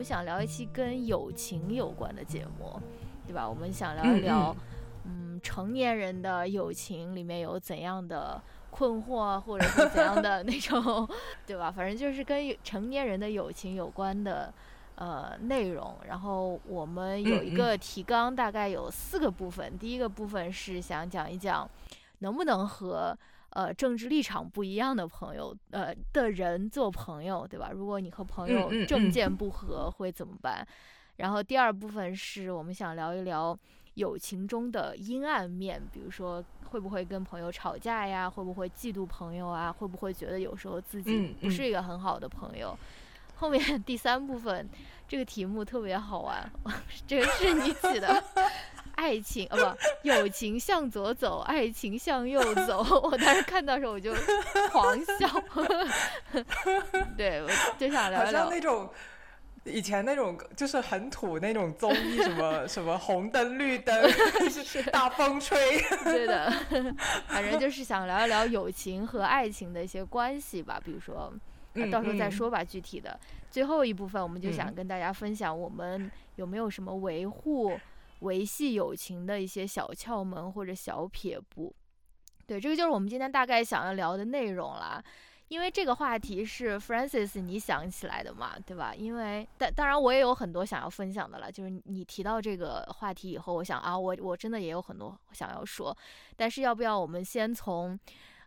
们想聊一期跟友情有关的节目，对吧？我们想聊一聊，嗯，成年人的友情里面有怎样的困惑，或者是怎样的那种，对吧？反正就是跟成年人的友情有关的。呃，内容，然后我们有一个提纲，大概有四个部分。第一个部分是想讲一讲，能不能和呃政治立场不一样的朋友呃的人做朋友，对吧？如果你和朋友政见不合，会怎么办？然后第二部分是我们想聊一聊友情中的阴暗面，比如说会不会跟朋友吵架呀？会不会嫉妒朋友啊？会不会觉得有时候自己不是一个很好的朋友？后面 第三部分，这个题目特别好玩，这个是你起的，爱情啊不，友情向左走，爱情向右走。我当时看到时候我就狂笑，对，我就想聊聊。好像那种以前那种就是很土那种综艺，什么什么红灯绿灯，大风吹。对的，反正就是想聊一聊友情和爱情的一些关系吧，比如说。那到时候再说吧，具体的。最后一部分，我们就想跟大家分享，我们有没有什么维护、维系友情的一些小窍门或者小撇步。对，这个就是我们今天大概想要聊的内容啦。因为这个话题是 Francis 你想起来的嘛，对吧？因为但当然我也有很多想要分享的了。就是你提到这个话题以后，我想啊，我我真的也有很多想要说。但是要不要我们先从？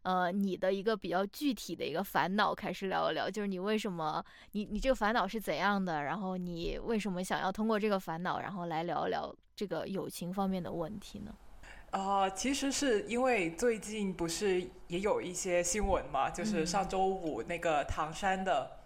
呃，你的一个比较具体的一个烦恼，开始聊一聊，就是你为什么，你你这个烦恼是怎样的？然后你为什么想要通过这个烦恼，然后来聊一聊这个友情方面的问题呢？啊，其实是因为最近不是也有一些新闻嘛，就是上周五那个唐山的。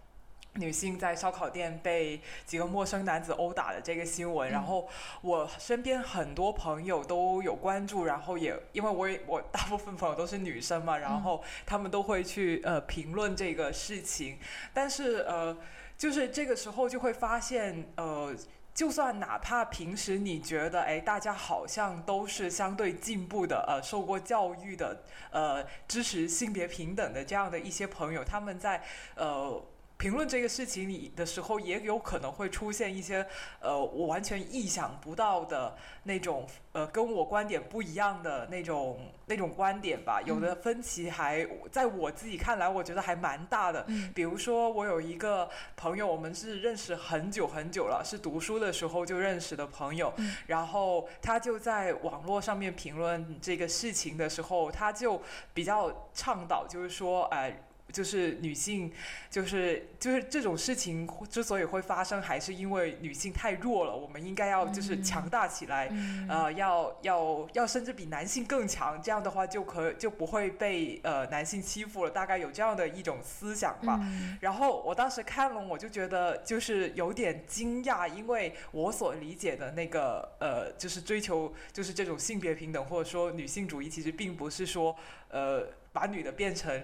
女性在烧烤店被几个陌生男子殴打的这个新闻，然后我身边很多朋友都有关注，然后也因为我也我大部分朋友都是女生嘛，然后他们都会去呃评论这个事情，但是呃就是这个时候就会发现呃，就算哪怕平时你觉得哎大家好像都是相对进步的呃受过教育的呃支持性别平等的这样的一些朋友，他们在呃。评论这个事情里的时候，也有可能会出现一些呃，我完全意想不到的那种呃，跟我观点不一样的那种那种观点吧。有的分歧还在我自己看来，我觉得还蛮大的。比如说，我有一个朋友，我们是认识很久很久了，是读书的时候就认识的朋友。然后他就在网络上面评论这个事情的时候，他就比较倡导，就是说，哎。就是女性，就是就是这种事情之所以会发生，还是因为女性太弱了。我们应该要就是强大起来，呃，要要要甚至比男性更强，这样的话就可就不会被呃男性欺负了。大概有这样的一种思想吧。然后我当时看了，我就觉得就是有点惊讶，因为我所理解的那个呃，就是追求就是这种性别平等或者说女性主义，其实并不是说呃把女的变成。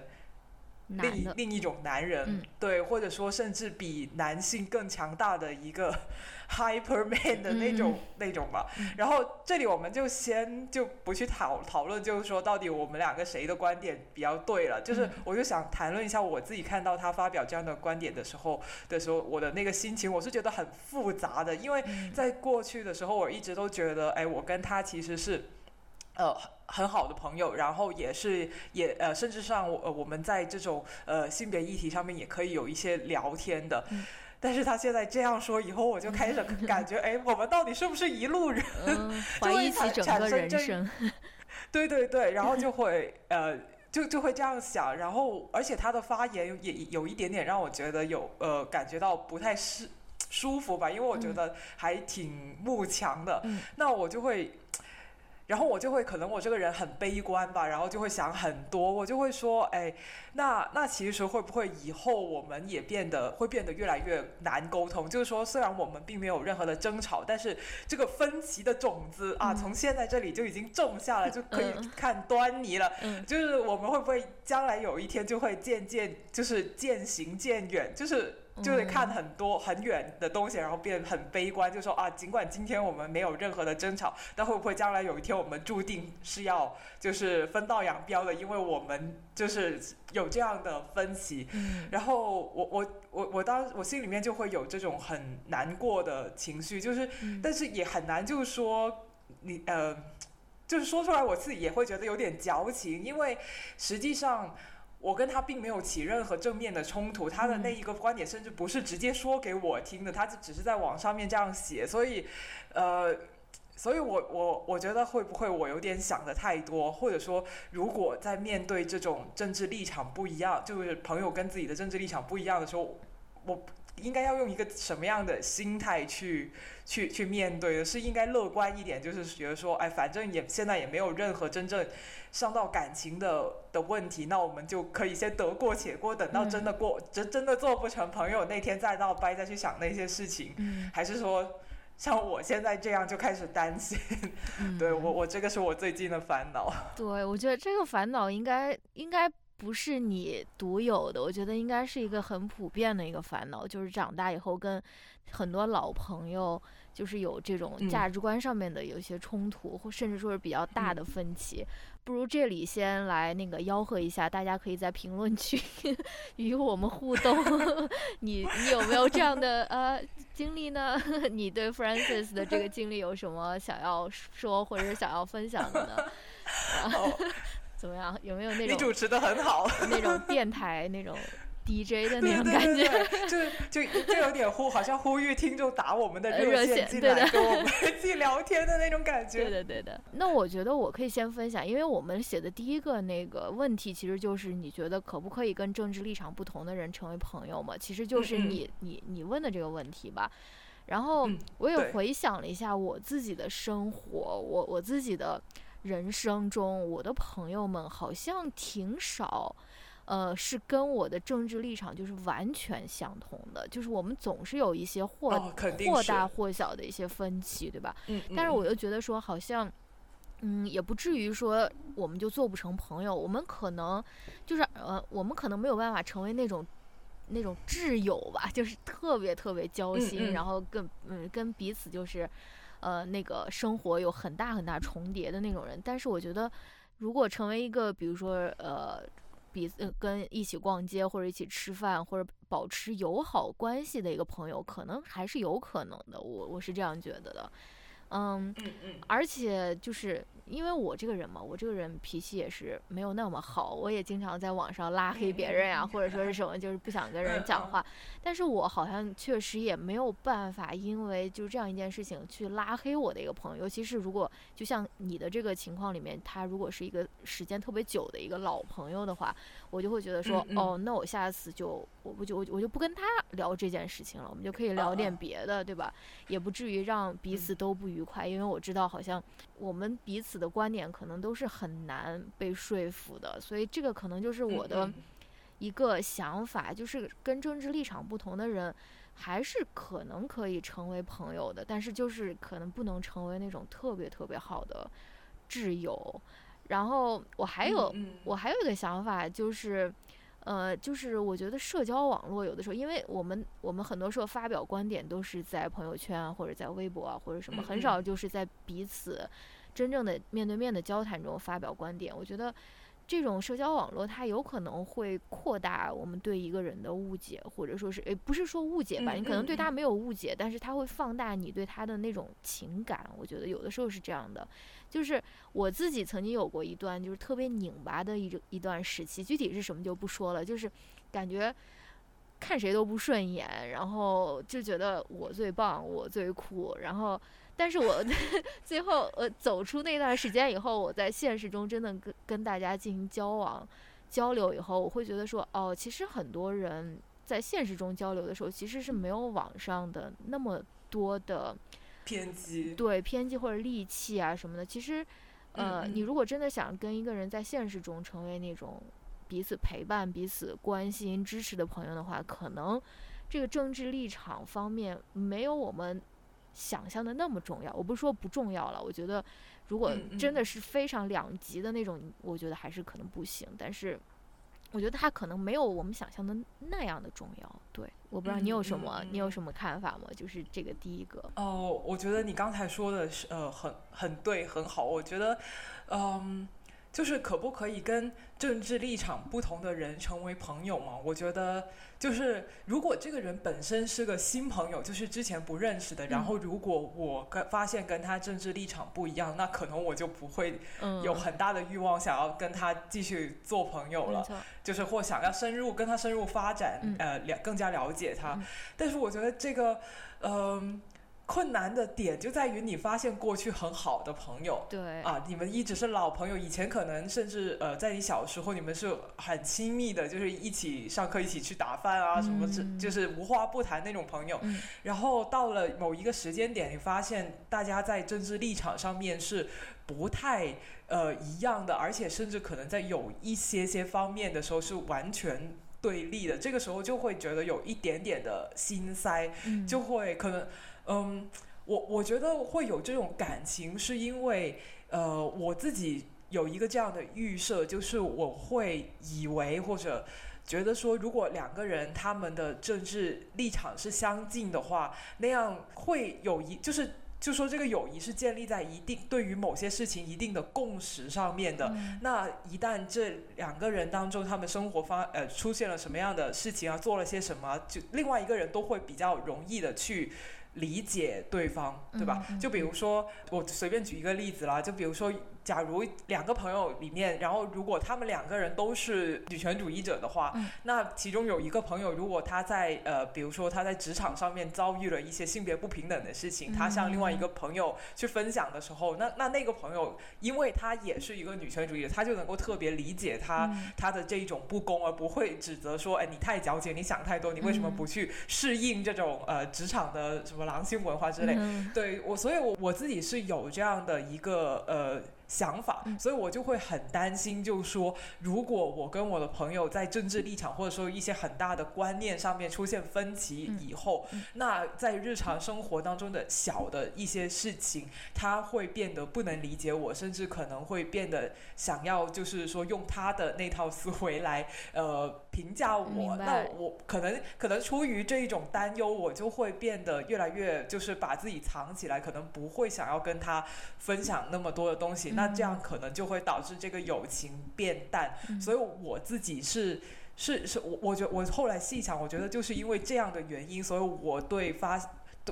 另另一种男人，对，或者说甚至比男性更强大的一个 hyper man 的那种那种吧。然后这里我们就先就不去讨讨论，就是说到底我们两个谁的观点比较对了。就是我就想谈论一下我自己看到他发表这样的观点的时候的时候，我的那个心情，我是觉得很复杂的。因为在过去的时候，我一直都觉得，哎，我跟他其实是。呃，很好的朋友，然后也是也呃，甚至上我我们在这种呃性别议题上面也可以有一些聊天的。但是他现在这样说以后，我就开始感觉，哎，我们到底是不是一路人？怀疑起整个人生。对对对，然后就会呃，就就会这样想，然后而且他的发言也有一点点让我觉得有呃，感觉到不太是舒服吧，因为我觉得还挺慕强的。那我就会。然后我就会可能我这个人很悲观吧，然后就会想很多，我就会说，哎，那那其实会不会以后我们也变得会变得越来越难沟通？就是说，虽然我们并没有任何的争吵，但是这个分歧的种子啊，从现在这里就已经种下了，就可以看端倪了。就是我们会不会将来有一天就会渐渐就是渐行渐远？就是就是看很多很远的东西，然后变得很悲观，就说啊，尽管今天我们没有任何的争吵，但会不会将来有一天我们注定是要就是分道扬镳的？因为我们就是有这样的分歧。然后我我我我当我心里面就会有这种很难过的情绪，就是但是也很难就是说你呃，就是说出来我自己也会觉得有点矫情，因为实际上。我跟他并没有起任何正面的冲突，他的那一个观点甚至不是直接说给我听的，他就只是在网上面这样写，所以，呃，所以我我我觉得会不会我有点想的太多，或者说如果在面对这种政治立场不一样，就是朋友跟自己的政治立场不一样的时候，我应该要用一个什么样的心态去去去面对的？是应该乐观一点，就是觉得说，哎，反正也现在也没有任何真正。伤到感情的的问题，那我们就可以先得过且过，等到真的过真真的做不成朋友那天再闹掰，再去想那些事情。还是说像我现在这样就开始担心？对我我这个是我最近的烦恼。对，我觉得这个烦恼应该应该不是你独有的，我觉得应该是一个很普遍的一个烦恼，就是长大以后跟很多老朋友。就是有这种价值观上面的有一些冲突，或甚至说是比较大的分歧。不如这里先来那个吆喝一下，大家可以在评论区 与我们互动。你你有没有这样的呃经历呢？你对 Francis 的这个经历有什么想要说或者是想要分享的呢？怎么样？有没有那种你主持的很好 那种电台那种？DJ 的那种感觉，就就就有点呼，好像呼吁听众打我们的热线进来跟我们一起聊天的那种感觉。对的，对的。那我觉得我可以先分享，因为我们写的第一个那个问题，其实就是你觉得可不可以跟政治立场不同的人成为朋友嘛？其实就是你你你问的这个问题吧。然后我也回想了一下我自己的生活，我我自己的人生中，我的朋友们好像挺少。呃，是跟我的政治立场就是完全相同的，就是我们总是有一些或或大或小的一些分歧，对吧？嗯。但是我又觉得说，好像，嗯，也不至于说我们就做不成朋友。我们可能就是呃，我们可能没有办法成为那种那种挚友吧，就是特别特别交心，然后跟嗯跟彼此就是呃那个生活有很大很大重叠的那种人。但是我觉得，如果成为一个比如说呃。比跟一起逛街或者一起吃饭或者保持友好关系的一个朋友，可能还是有可能的。我我是这样觉得的。嗯嗯嗯，而且就是因为我这个人嘛，我这个人脾气也是没有那么好，我也经常在网上拉黑别人呀，或者说是什么，就是不想跟人讲话。但是我好像确实也没有办法，因为就这样一件事情去拉黑我的一个朋友。尤其是如果就像你的这个情况里面，他如果是一个时间特别久的一个老朋友的话，我就会觉得说，哦，那我下次就我不就我我就不跟他聊这件事情了，我们就可以聊点别的，对吧？也不至于让彼此都不愉。快，因为我知道好像我们彼此的观点可能都是很难被说服的，所以这个可能就是我的一个想法，就是跟政治立场不同的人还是可能可以成为朋友的，但是就是可能不能成为那种特别特别好的挚友。然后我还有我还有一个想法就是。呃，就是我觉得社交网络有的时候，因为我们我们很多时候发表观点都是在朋友圈或者在微博啊或者什么，很少就是在彼此真正的面对面的交谈中发表观点。我觉得这种社交网络它有可能会扩大我们对一个人的误解，或者说是诶，不是说误解吧，你可能对他没有误解，但是他会放大你对他的那种情感。我觉得有的时候是这样的。就是我自己曾经有过一段就是特别拧巴的一一段时期，具体是什么就不说了。就是感觉看谁都不顺眼，然后就觉得我最棒，我最酷。然后，但是我 最后呃走出那段时间以后，我在现实中真的跟跟大家进行交往交流以后，我会觉得说，哦，其实很多人在现实中交流的时候，其实是没有网上的那么多的。偏激对偏激或者戾气啊什么的，其实，呃，你如果真的想跟一个人在现实中成为那种彼此陪伴、彼此关心、支持的朋友的话，可能这个政治立场方面没有我们想象的那么重要。我不是说不重要了，我觉得如果真的是非常两极的那种，我觉得还是可能不行。但是，我觉得它可能没有我们想象的那样的重要。对，我不知道你有什么，你有什么看法吗？就是这个第一个。哦，我觉得你刚才说的是呃很很对，很好。我觉得，嗯。就是可不可以跟政治立场不同的人成为朋友吗？我觉得，就是如果这个人本身是个新朋友，就是之前不认识的，然后如果我跟发现跟他政治立场不一样，那可能我就不会有很大的欲望想要跟他继续做朋友了，就是或想要深入跟他深入发展，呃，了更加了解他。但是我觉得这个，嗯。困难的点就在于你发现过去很好的朋友，对啊，你们一直是老朋友，以前可能甚至呃，在你小时候你们是很亲密的，就是一起上课，一起去打饭啊，什么是就是无话不谈那种朋友。然后到了某一个时间点，你发现大家在政治立场上面是不太呃一样的，而且甚至可能在有一些些方面的时候是完全对立的。这个时候就会觉得有一点点的心塞，就会可能。嗯，我我觉得会有这种感情，是因为呃，我自己有一个这样的预设，就是我会以为或者觉得说，如果两个人他们的政治立场是相近的话，那样会有一就是就说这个友谊是建立在一定对于某些事情一定的共识上面的。那一旦这两个人当中，他们生活方呃出现了什么样的事情啊，做了些什么，就另外一个人都会比较容易的去。理解对方，对吧？就比如说，我随便举一个例子啦，就比如说。假如两个朋友里面，然后如果他们两个人都是女权主义者的话，那其中有一个朋友，如果他在呃，比如说他在职场上面遭遇了一些性别不平等的事情，他向另外一个朋友去分享的时候，那那那个朋友，因为他也是一个女权主义者，他就能够特别理解他他的这一种不公，而不会指责说，哎，你太矫情，你想太多，你为什么不去适应这种呃职场的什么狼性文化之类？对我，所以我我自己是有这样的一个呃。想法，所以我就会很担心，就是说，如果我跟我的朋友在政治立场或者说一些很大的观念上面出现分歧以后，那在日常生活当中的小的一些事情，他会变得不能理解我，甚至可能会变得想要就是说用他的那套思维来 呃评价我。那我可能可能出于这一种担忧，我就会变得越来越就是把自己藏起来，可能不会想要跟他分享那么多的东西。那这样可能就会导致这个友情变淡，所以我自己是是是，我我觉我后来细想，我觉得就是因为这样的原因，所以我对发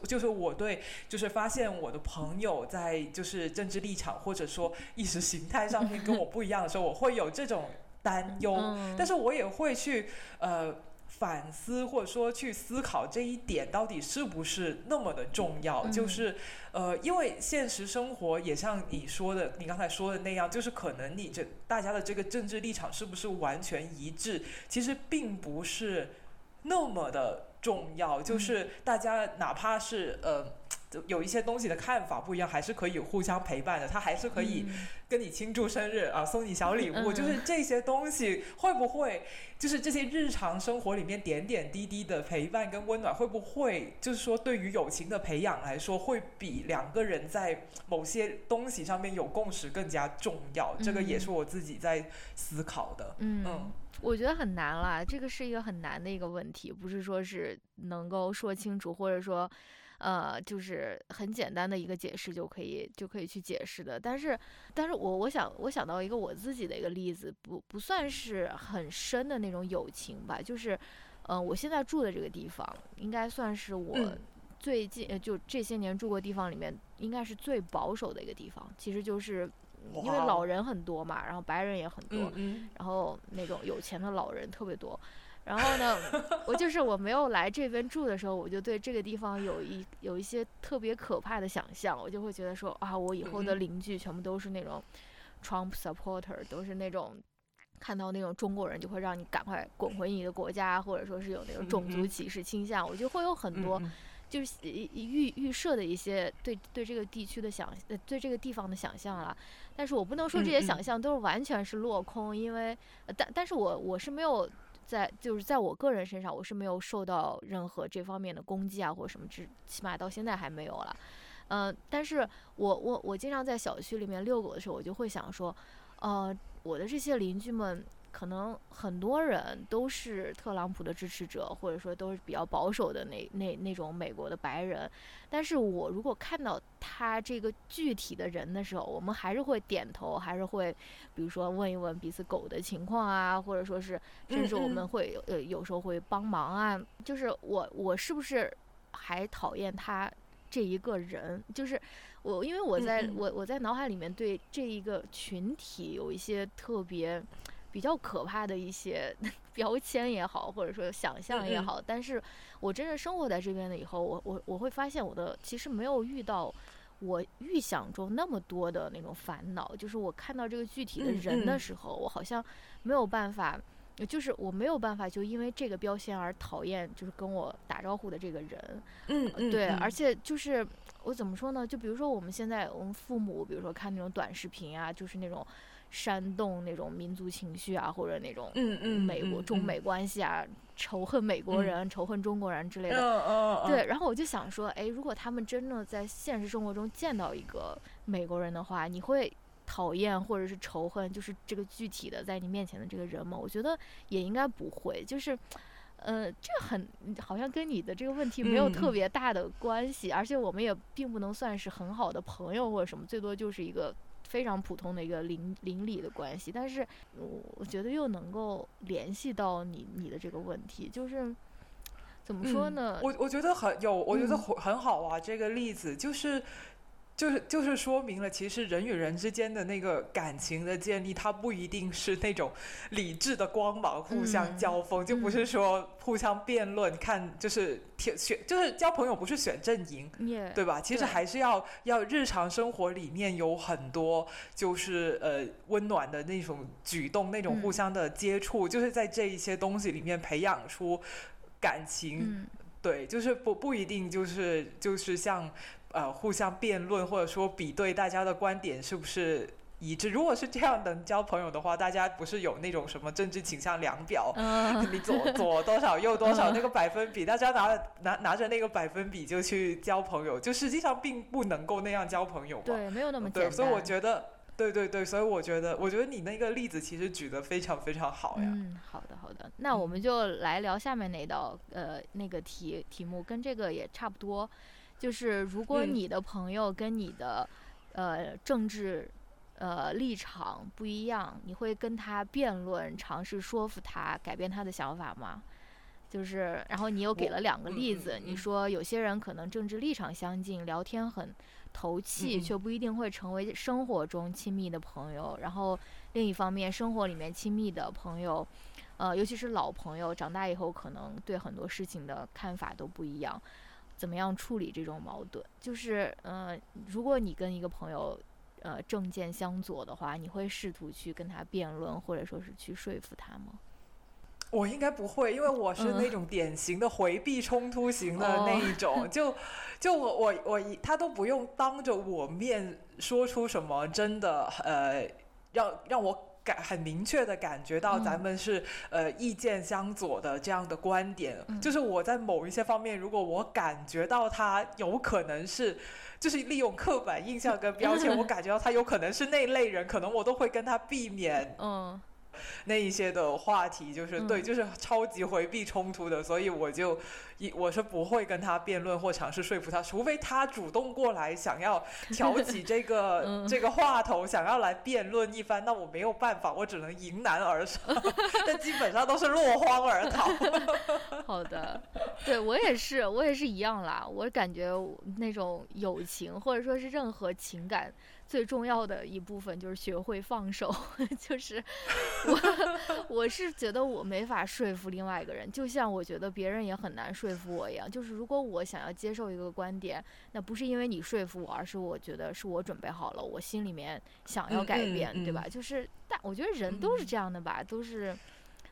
就是我对就是发现我的朋友在就是政治立场或者说意识形态上面跟我不一样的时候，我会有这种担忧，但是我也会去呃。反思或者说去思考这一点到底是不是那么的重要？就是，呃，因为现实生活也像你说的，你刚才说的那样，就是可能你这大家的这个政治立场是不是完全一致，其实并不是那么的重要。就是大家哪怕是呃。有一些东西的看法不一样，还是可以互相陪伴的。他还是可以跟你庆祝生日啊，送你小礼物。就是这些东西会不会，就是这些日常生活里面点点滴滴的陪伴跟温暖，会不会就是说对于友情的培养来说，会比两个人在某些东西上面有共识更加重要？这个也是我自己在思考的。嗯，我觉得很难啦，这个是一个很难的一个问题，不是说是能够说清楚，或者说。呃，就是很简单的一个解释就可以就可以去解释的，但是，但是我我想我想到一个我自己的一个例子，不不算是很深的那种友情吧，就是，呃，我现在住的这个地方应该算是我最近就这些年住过地方里面应该是最保守的一个地方，其实就是因为老人很多嘛，然后白人也很多，然后那种有钱的老人特别多。然后呢，我就是我没有来这边住的时候，我就对这个地方有一有一些特别可怕的想象，我就会觉得说啊，我以后的邻居全部都是那种 Trump supporter，都是那种看到那种中国人就会让你赶快滚回你的国家，或者说是有那种种族歧视倾向，我就会有很多就是预预设的一些对对这个地区的想对这个地方的想象了。但是我不能说这些想象都是完全是落空，因为但但是我我是没有。在就是在我个人身上，我是没有受到任何这方面的攻击啊，或者什么，至起码到现在还没有了。嗯，但是我我我经常在小区里面遛狗的时候，我就会想说，呃，我的这些邻居们可能很多人都是特朗普的支持者，或者说都是比较保守的那那那种美国的白人。但是我如果看到他这个具体的人的时候，我们还是会点头，还是会，比如说问一问彼此狗的情况啊，或者说是，甚至我们会呃有时候会帮忙啊。就是我我是不是还讨厌他这一个人？就是我因为我在我我在脑海里面对这一个群体有一些特别。比较可怕的一些 标签也好，或者说想象也好，但是我真正生活在这边了以后，我我我会发现我的其实没有遇到我预想中那么多的那种烦恼。就是我看到这个具体的人的时候，我好像没有办法，就是我没有办法就因为这个标签而讨厌，就是跟我打招呼的这个人。嗯嗯，对，而且就是我怎么说呢？就比如说我们现在我们父母，比如说看那种短视频啊，就是那种。煽动那种民族情绪啊，或者那种嗯嗯美国中美关系啊，仇恨美国人、仇恨中国人之类的。对，然后我就想说，哎，如果他们真的在现实生活中见到一个美国人的话，你会讨厌或者是仇恨，就是这个具体的在你面前的这个人吗？我觉得也应该不会。就是，呃，这很好像跟你的这个问题没有特别大的关系，而且我们也并不能算是很好的朋友或者什么，最多就是一个。非常普通的一个邻邻里的关系，但是我我觉得又能够联系到你你的这个问题，就是怎么说呢？我我觉得很有，我觉得很很好啊。这个例子就是。就是就是说明了，其实人与人之间的那个感情的建立，它不一定是那种理智的光芒互相交锋，就不是说互相辩论，看就是选就是交朋友不是选阵营，对吧？其实还是要要日常生活里面有很多就是呃温暖的那种举动，那种互相的接触，就是在这一些东西里面培养出感情。对，就是不不一定就是就是像。呃，互相辩论或者说比对大家的观点是不是一致？如果是这样能交朋友的话，大家不是有那种什么政治倾向量表，你左左多少右多少 那个百分比，大家拿拿拿着那个百分比就去交朋友，就实际上并不能够那样交朋友嘛。对，没有那么简单。所以我觉得，对对对，所以我觉得，我觉得你那个例子其实举得非常非常好呀。嗯，好的好的，那我们就来聊下面那道呃那个题题目，跟这个也差不多。就是如果你的朋友跟你的，呃，政治，呃，立场不一样，你会跟他辩论，尝试说服他改变他的想法吗？就是，然后你又给了两个例子，你说有些人可能政治立场相近，聊天很投气，却不一定会成为生活中亲密的朋友。然后另一方面，生活里面亲密的朋友，呃，尤其是老朋友，长大以后可能对很多事情的看法都不一样。怎么样处理这种矛盾？就是，呃，如果你跟一个朋友，呃，政见相左的话，你会试图去跟他辩论，或者说是去说服他吗？我应该不会，因为我是那种典型的回避冲突型的那一种。就，就我我我他都不用当着我面说出什么，真的，呃，让让我。感很明确的感觉到咱们是呃意见相左的这样的观点，就是我在某一些方面，如果我感觉到他有可能是，就是利用刻板印象跟标签，我感觉到他有可能是那类人，可能我都会跟他避免。嗯。那一些的话题就是对，就是超级回避冲突的，所以我就一我是不会跟他辩论或尝试说服他，除非他主动过来想要挑起这个 这个话头，想要来辩论一番，那我没有办法，我只能迎难而上，但基本上都是落荒而逃。好的，对我也是，我也是一样啦。我感觉那种友情或者说是任何情感。最重要的一部分就是学会放手，就是我 我是觉得我没法说服另外一个人，就像我觉得别人也很难说服我一样。就是如果我想要接受一个观点，那不是因为你说服我，而是我觉得是我准备好了，我心里面想要改变，对吧？就是，但我觉得人都是这样的吧，都是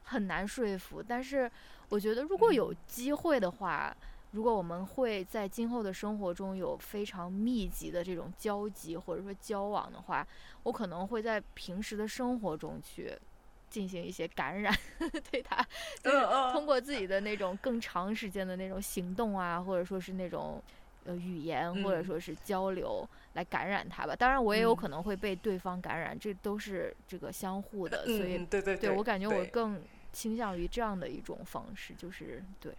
很难说服。但是我觉得如果有机会的话。如果我们会在今后的生活中有非常密集的这种交集或者说交往的话，我可能会在平时的生活中去进行一些感染，对他，就是通过自己的那种更长时间的那种行动啊，或者说是那种呃语言或者说是交流来感染他吧。当然，我也有可能会被对方感染，这都是这个相互的。所以，对对对我感觉我更倾向于这样的一种方式，就是对。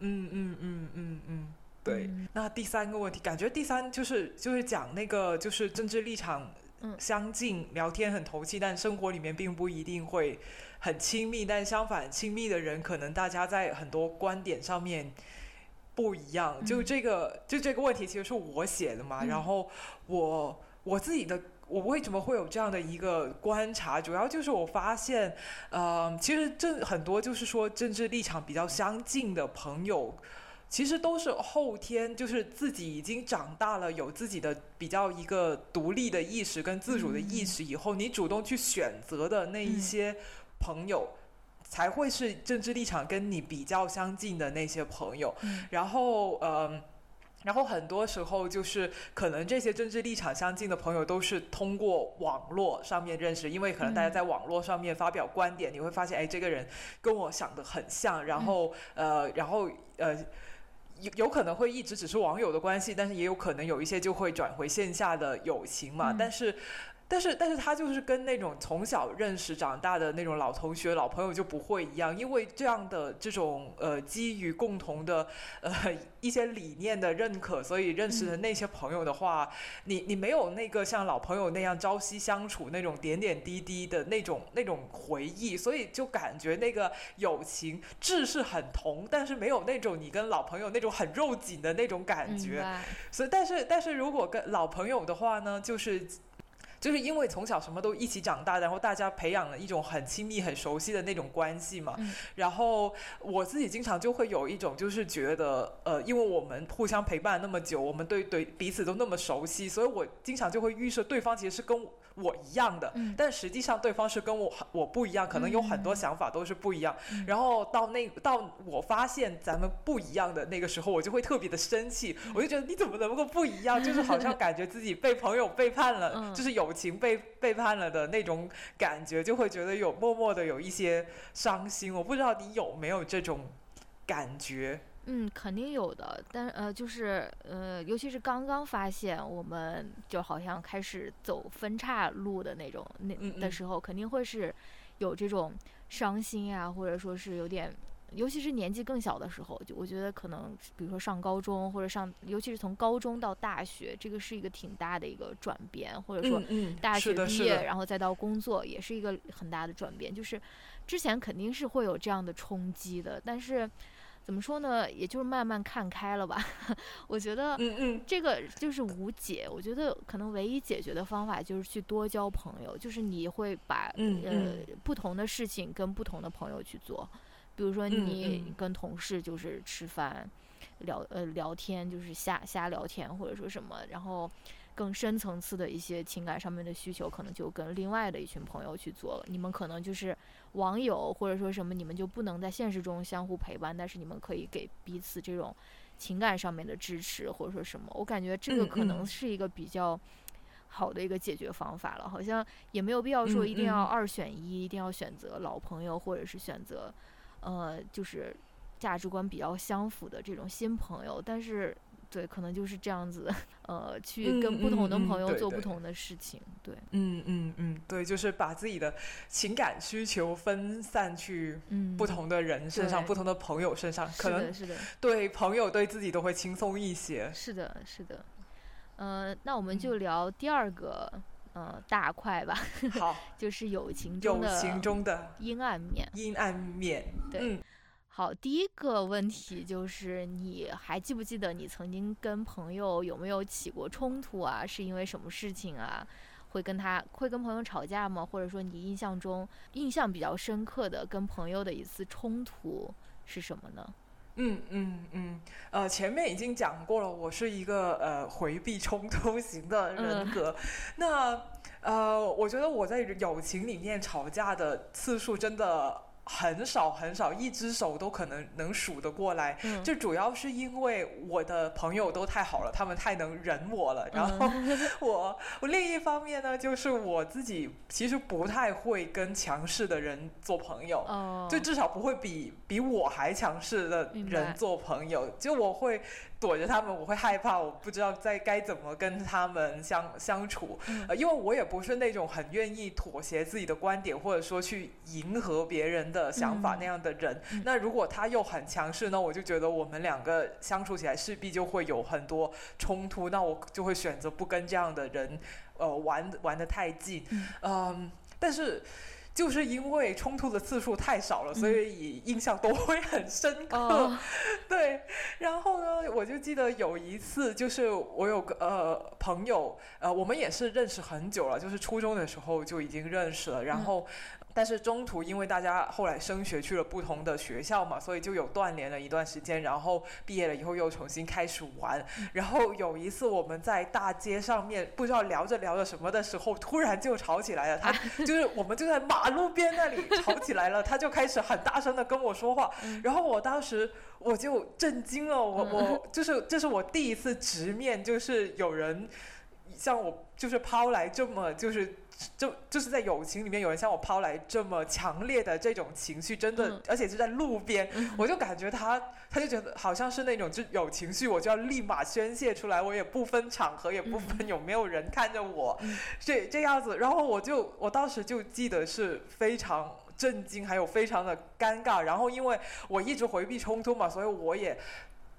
嗯嗯嗯嗯嗯，对。那第三个问题，感觉第三就是就是讲那个就是政治立场相近，聊天很投契，但生活里面并不一定会很亲密。但相反，亲密的人可能大家在很多观点上面不一样。就这个就这个问题，其实是我写的嘛。然后我我自己的。我为什么会有这样的一个观察？主要就是我发现，呃，其实这很多就是说政治立场比较相近的朋友，其实都是后天就是自己已经长大了，有自己的比较一个独立的意识跟自主的意识以后，你主动去选择的那一些朋友，才会是政治立场跟你比较相近的那些朋友。然后，呃。然后很多时候就是可能这些政治立场相近的朋友都是通过网络上面认识，因为可能大家在网络上面发表观点，你会发现，哎，这个人跟我想的很像，然后呃，然后呃，有有可能会一直只是网友的关系，但是也有可能有一些就会转回线下的友情嘛，但是。但是，但是他就是跟那种从小认识长大的那种老同学、老朋友就不会一样，因为这样的这种呃基于共同的呃一些理念的认可，所以认识的那些朋友的话，你你没有那个像老朋友那样朝夕相处那种点点滴滴的那种那种回忆，所以就感觉那个友情质是很同，但是没有那种你跟老朋友那种很肉紧的那种感觉。所以，但是但是如果跟老朋友的话呢，就是。就是因为从小什么都一起长大，然后大家培养了一种很亲密、很熟悉的那种关系嘛。然后我自己经常就会有一种，就是觉得，呃，因为我们互相陪伴那么久，我们对对彼此都那么熟悉，所以我经常就会预设对方其实是跟。我一样的，但实际上对方是跟我我不一样，可能有很多想法都是不一样。然后到那到我发现咱们不一样的那个时候，我就会特别的生气，我就觉得你怎么能够不一样？就是好像 感觉自己被朋友背叛了，就是友情被背叛了的那种感觉，就会觉得有默默的有一些伤心。我不知道你有没有这种感觉。嗯，肯定有的，但呃，就是呃，尤其是刚刚发现我们就好像开始走分岔路的那种那的时候，肯定会是有这种伤心啊，或者说是有点，尤其是年纪更小的时候，就我觉得可能，比如说上高中或者上，尤其是从高中到大学，这个是一个挺大的一个转变，或者说大学毕业然后再到工作，也是一个很大的转变，就是之前肯定是会有这样的冲击的，但是。怎么说呢？也就是慢慢看开了吧。我觉得，嗯嗯，这个就是无解。我觉得可能唯一解决的方法就是去多交朋友，就是你会把呃不同的事情跟不同的朋友去做。比如说你跟同事就是吃饭聊呃聊天，就是瞎瞎聊天或者说什么，然后。更深层次的一些情感上面的需求，可能就跟另外的一群朋友去做了。你们可能就是网友，或者说什么，你们就不能在现实中相互陪伴，但是你们可以给彼此这种情感上面的支持，或者说什么。我感觉这个可能是一个比较好的一个解决方法了。好像也没有必要说一定要二选一，一定要选择老朋友，或者是选择呃，就是价值观比较相符的这种新朋友。但是。对，可能就是这样子，呃，去跟不同的朋友做不同的事情。对，嗯嗯嗯，对，就是把自己的情感需求分散去不同的人身上，不同的朋友身上，可能是的，对朋友对自己都会轻松一些。是的，是的。呃，那我们就聊第二个，呃，大块吧。好，就是友情中的友情中的阴暗面。阴暗面，对。好，第一个问题就是，你还记不记得你曾经跟朋友有没有起过冲突啊？是因为什么事情啊？会跟他会跟朋友吵架吗？或者说你印象中印象比较深刻的跟朋友的一次冲突是什么呢？嗯嗯嗯，呃，前面已经讲过了，我是一个呃回避冲突型的人格。那呃，我觉得我在友情里面吵架的次数真的。很少很少，一只手都可能能数得过来。就主要是因为我的朋友都太好了，他们太能忍我了。然后 我我另一方面呢，就是我自己其实不太会跟强势的人做朋友，就至少不会比比我还强势的人做朋友。就我会躲着他们，我会害怕，我不知道在该怎么跟他们相相处。呃，因为我也不是那种很愿意妥协自己的观点，或者说去迎合别人的想法那样的人。那如果他又很强势呢，我就觉得我们两个相处起来势必就会有很多冲突。那我就会选择不跟这样的人，呃，玩玩的太近。嗯，但是。就是因为冲突的次数太少了，所以印象都会很深刻。对，然后呢，我就记得有一次，就是我有个呃朋友，呃，我们也是认识很久了，就是初中的时候就已经认识了，然后。但是中途因为大家后来升学去了不同的学校嘛，所以就有断联了一段时间。然后毕业了以后又重新开始玩。然后有一次我们在大街上面不知道聊着聊着什么的时候，突然就吵起来了。他就是我们就在马路边那里吵起来了，他就开始很大声的跟我说话。然后我当时我就震惊了，我我就是这是我第一次直面，就是有人像我就是抛来这么就是。就就是在友情里面，有人向我抛来这么强烈的这种情绪，真的，而且是在路边，我就感觉他，他就觉得好像是那种就有情绪，我就要立马宣泄出来，我也不分场合，也不分有没有人看着我，这这样子，然后我就我当时就记得是非常震惊，还有非常的尴尬，然后因为我一直回避冲突嘛，所以我也。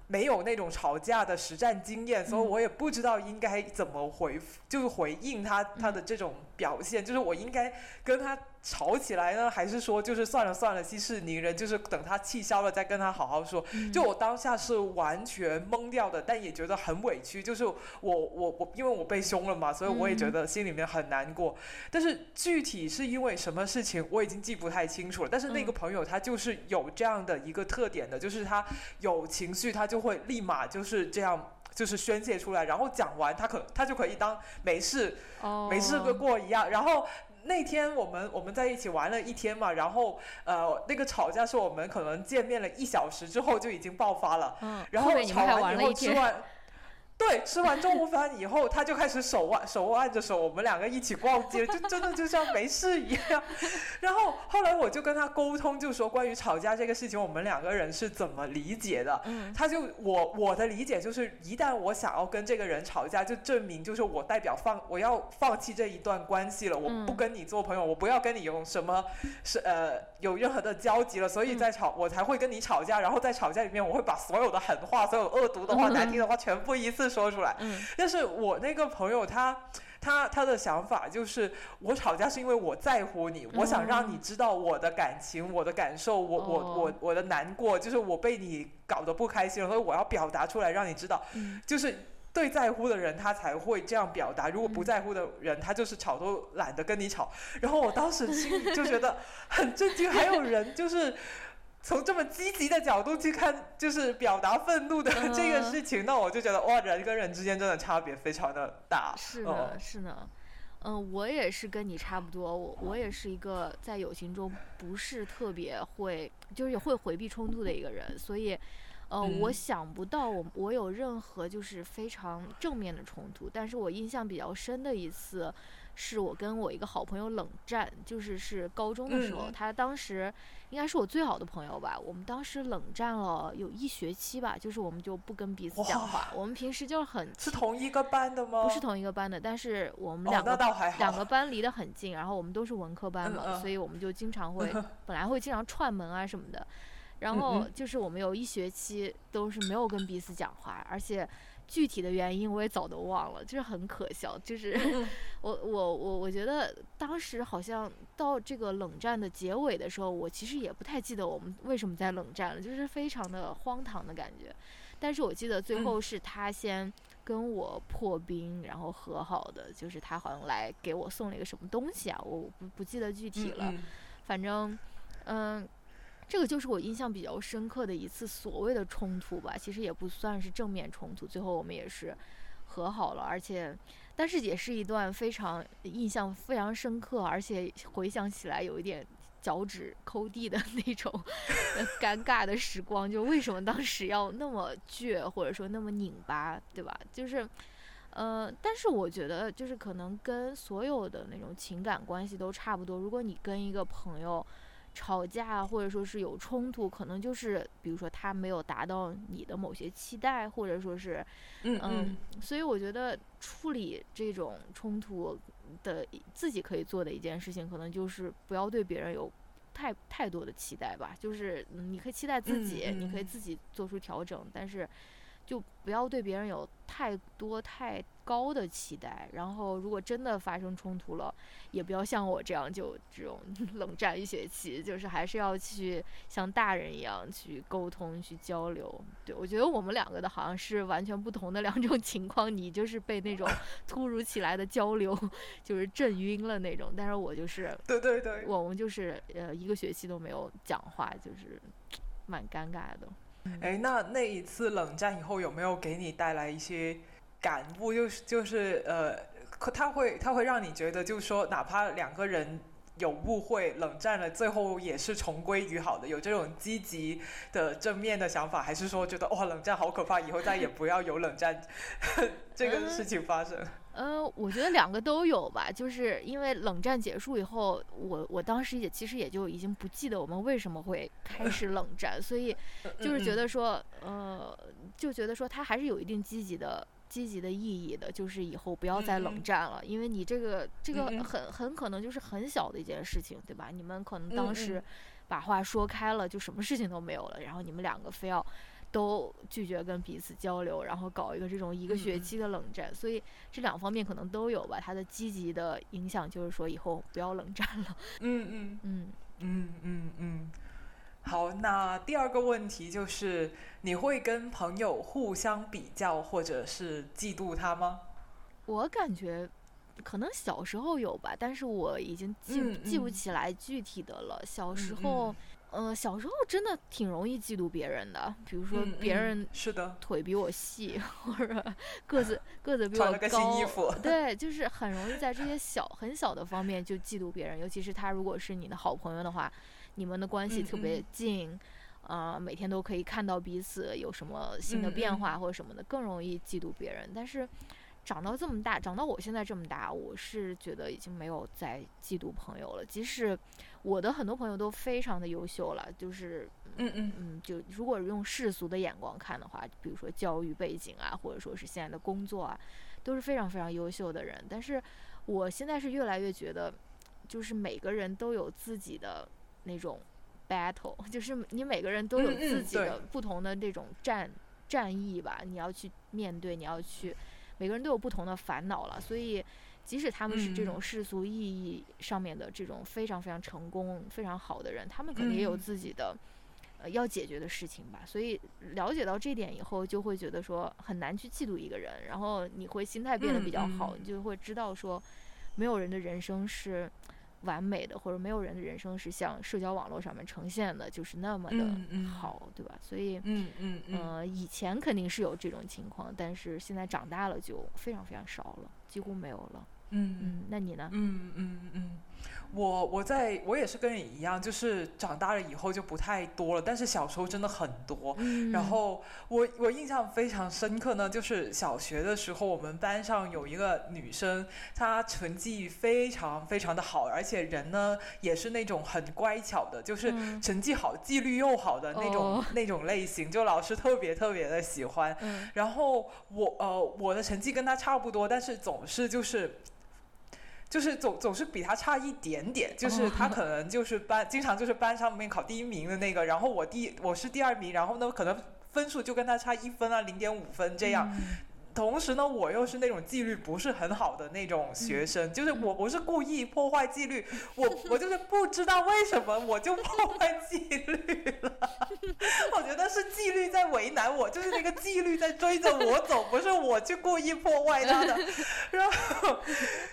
没有那种吵架的实战经验，所以我也不知道应该怎么回，就是回应他他的这种表现，就是我应该跟他。吵起来呢，还是说就是算了算了，息事宁人，就是等他气消了再跟他好好说。就我当下是完全懵掉的，但也觉得很委屈。就是我我我，因为我被凶了嘛，所以我也觉得心里面很难过。但是具体是因为什么事情，我已经记不太清楚了。但是那个朋友他就是有这样的一个特点的，就是他有情绪，他就会立马就是这样就是宣泄出来，然后讲完他可他就可以当没事没事过一样，然后。那天我们我们在一起玩了一天嘛，然后呃那个吵架是我们可能见面了一小时之后就已经爆发了，然后吵完以后吃完。对，吃完中午饭以后，他就开始手腕手挽着手，我们两个一起逛街，就真的就像没事一样。然后后来我就跟他沟通，就说关于吵架这个事情，我们两个人是怎么理解的。他就我我的理解就是，一旦我想要跟这个人吵架，就证明就是我代表放我要放弃这一段关系了，我不跟你做朋友，我不要跟你有什么是呃有任何的交集了，所以在吵我才会跟你吵架。然后在吵架里面，我会把所有的狠话、所有恶毒的话、难听的话全部一次。说出来，但是我那个朋友他他他的想法就是，我吵架是因为我在乎你，我想让你知道我的感情、我的感受，我我我我的难过，就是我被你搞得不开心了，所以我要表达出来让你知道，就是对在乎的人他才会这样表达，如果不在乎的人，他就是吵都懒得跟你吵。然后我当时心里就觉得很震惊，还有人就是。从这么积极的角度去看，就是表达愤怒的这个事情，那我就觉得哇，人跟人之间真的差别非常的大。是的，是的，嗯，我也是跟你差不多，我我也是一个在友情中不是特别会，就是会回避冲突的一个人，所以，呃，我想不到我我有任何就是非常正面的冲突，但是我印象比较深的一次。是我跟我一个好朋友冷战，就是是高中的时候，他当时应该是我最好的朋友吧。我们当时冷战了有一学期吧，就是我们就不跟彼此讲话。我们平时就是很是同一个班的吗？不是同一个班的，但是我们两个两个班离得很近，然后我们都是文科班嘛，所以我们就经常会 本来会经常串门啊什么的。然后就是我们有一学期都是没有跟彼此讲话，而且。具体的原因我也早都忘了，就是很可笑。就是 我我我我觉得当时好像到这个冷战的结尾的时候，我其实也不太记得我们为什么在冷战了，就是非常的荒唐的感觉。但是我记得最后是他先跟我破冰，然后和好的，就是他好像来给我送了一个什么东西啊，我不不记得具体了。反正嗯。这个就是我印象比较深刻的一次所谓的冲突吧，其实也不算是正面冲突，最后我们也是和好了，而且，但是也是一段非常印象非常深刻，而且回想起来有一点脚趾抠地的那种尴尬的时光，就为什么当时要那么倔，或者说那么拧巴，对吧？就是，呃，但是我觉得就是可能跟所有的那种情感关系都差不多，如果你跟一个朋友。吵架或者说是有冲突，可能就是比如说他没有达到你的某些期待，或者说是，嗯嗯，所以我觉得处理这种冲突的自己可以做的一件事情，可能就是不要对别人有太太多的期待吧。就是你可以期待自己，你可以自己做出调整，但是。就不要对别人有太多太高的期待，然后如果真的发生冲突了，也不要像我这样就这种 冷战一学期，就是还是要去像大人一样去沟通、去交流。对我觉得我们两个的好像是完全不同的两种 情况，你就是被那种 突如其来的交流就是震晕了那种，但是我就是对对对，我们就是呃一个学期都没有讲话，就是 蛮尴尬的。哎，那那一次冷战以后有没有给你带来一些感悟？就是就是呃，他会他会让你觉得，就是说，哪怕两个人有误会、冷战了，最后也是重归于好的，有这种积极的正面的想法，还是说觉得哇，冷战好可怕，以后再也不要有冷战 这个事情发生？呃，我觉得两个都有吧，就是因为冷战结束以后，我我当时也其实也就已经不记得我们为什么会开始冷 战，所以就是觉得说，呃，就觉得说它还是有一定积极的积极的意义的，就是以后不要再冷战了，因为你这个这个很很可能就是很小的一件事情，对吧？你们可能当时把话说开了，就什么事情都没有了，然后你们两个非要。都拒绝跟彼此交流，然后搞一个这种一个学期的冷战，所以这两方面可能都有吧。它的积极的影响就是说以后不要冷战了。嗯嗯嗯嗯嗯嗯。好，那第二个问题就是，你会跟朋友互相比较或者是嫉妒他吗？我感觉可能小时候有吧，但是我已经记记不起来具体的了。小时候。呃，小时候真的挺容易嫉妒别人的，比如说别人是的。腿比我细，或者个子个子比我高，对，就是很容易在这些小很小的方面就嫉妒别人，尤其是他如果是你的好朋友的话，你们的关系特别近，啊，每天都可以看到彼此有什么新的变化或者什么的，更容易嫉妒别人。但是长到这么大，长到我现在这么大，我是觉得已经没有再嫉妒朋友了，即使。我的很多朋友都非常的优秀了，就是嗯嗯嗯，就如果用世俗的眼光看的话，比如说教育背景啊，或者说是现在的工作啊，都是非常非常优秀的人。但是我现在是越来越觉得，就是每个人都有自己的那种 battle，就是你每个人都有自己的不同的这种战战役吧，你要去面对，你要去，每个人都有不同的烦恼了，所以。即使他们是这种世俗意义上面的这种非常非常成功、非常好的人，他们可能也有自己的呃要解决的事情吧。所以了解到这点以后，就会觉得说很难去嫉妒一个人，然后你会心态变得比较好，你就会知道说没有人的人生是完美的，或者没有人的人生是像社交网络上面呈现的，就是那么的好，对吧？所以嗯嗯呃，以前肯定是有这种情况，但是现在长大了就非常非常少了，几乎没有了。嗯嗯，那你呢？嗯嗯嗯，我我在我也是跟你一样，就是长大了以后就不太多了，但是小时候真的很多。然后我我印象非常深刻呢，就是小学的时候，我们班上有一个女生，她成绩非常非常的好，而且人呢也是那种很乖巧的，就是成绩好、纪律又好的那种那种类型，就老师特别特别的喜欢。然后我呃我的成绩跟她差不多，但是总是就是。就是总总是比他差一点点，就是他可能就是班经常就是班上面考第一名的那个，然后我第我是第二名，然后呢可能分数就跟他差一分啊零点五分这样。同时呢，我又是那种纪律不是很好的那种学生，就是我不是故意破坏纪律，我我就是不知道为什么我就破坏纪律了。我觉得是纪律在为难我，就是那个纪律在追着我走，不是我去故意破坏它的。然后，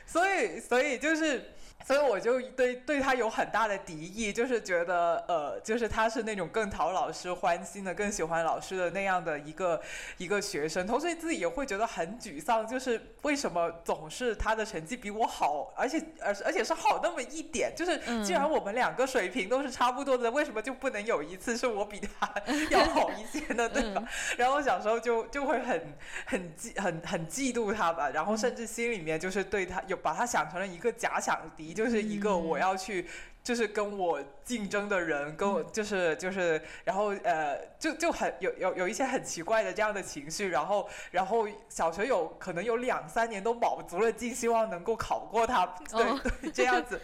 所以，所以就是。所以我就对对他有很大的敌意，就是觉得呃，就是他是那种更讨老师欢心的，更喜欢老师的那样的一个一个学生，同时自己也会觉得很沮丧，就是为什么总是他的成绩比我好，而且而而且是好那么一点，就是既然我们两个水平都是差不多的，为什么就不能有一次是我比他 要好一些呢？对吧？然后小时候就就会很很嫉很很嫉妒他吧，然后甚至心里面就是对他有把他想成了一个假想敌。就是一个我要去就是跟我竞争的人，跟我就是就是，然后呃，就就很有有有一些很奇怪的这样的情绪，然后然后小学有可能有两三年都卯足了劲，希望能够考过他，对对，这样子，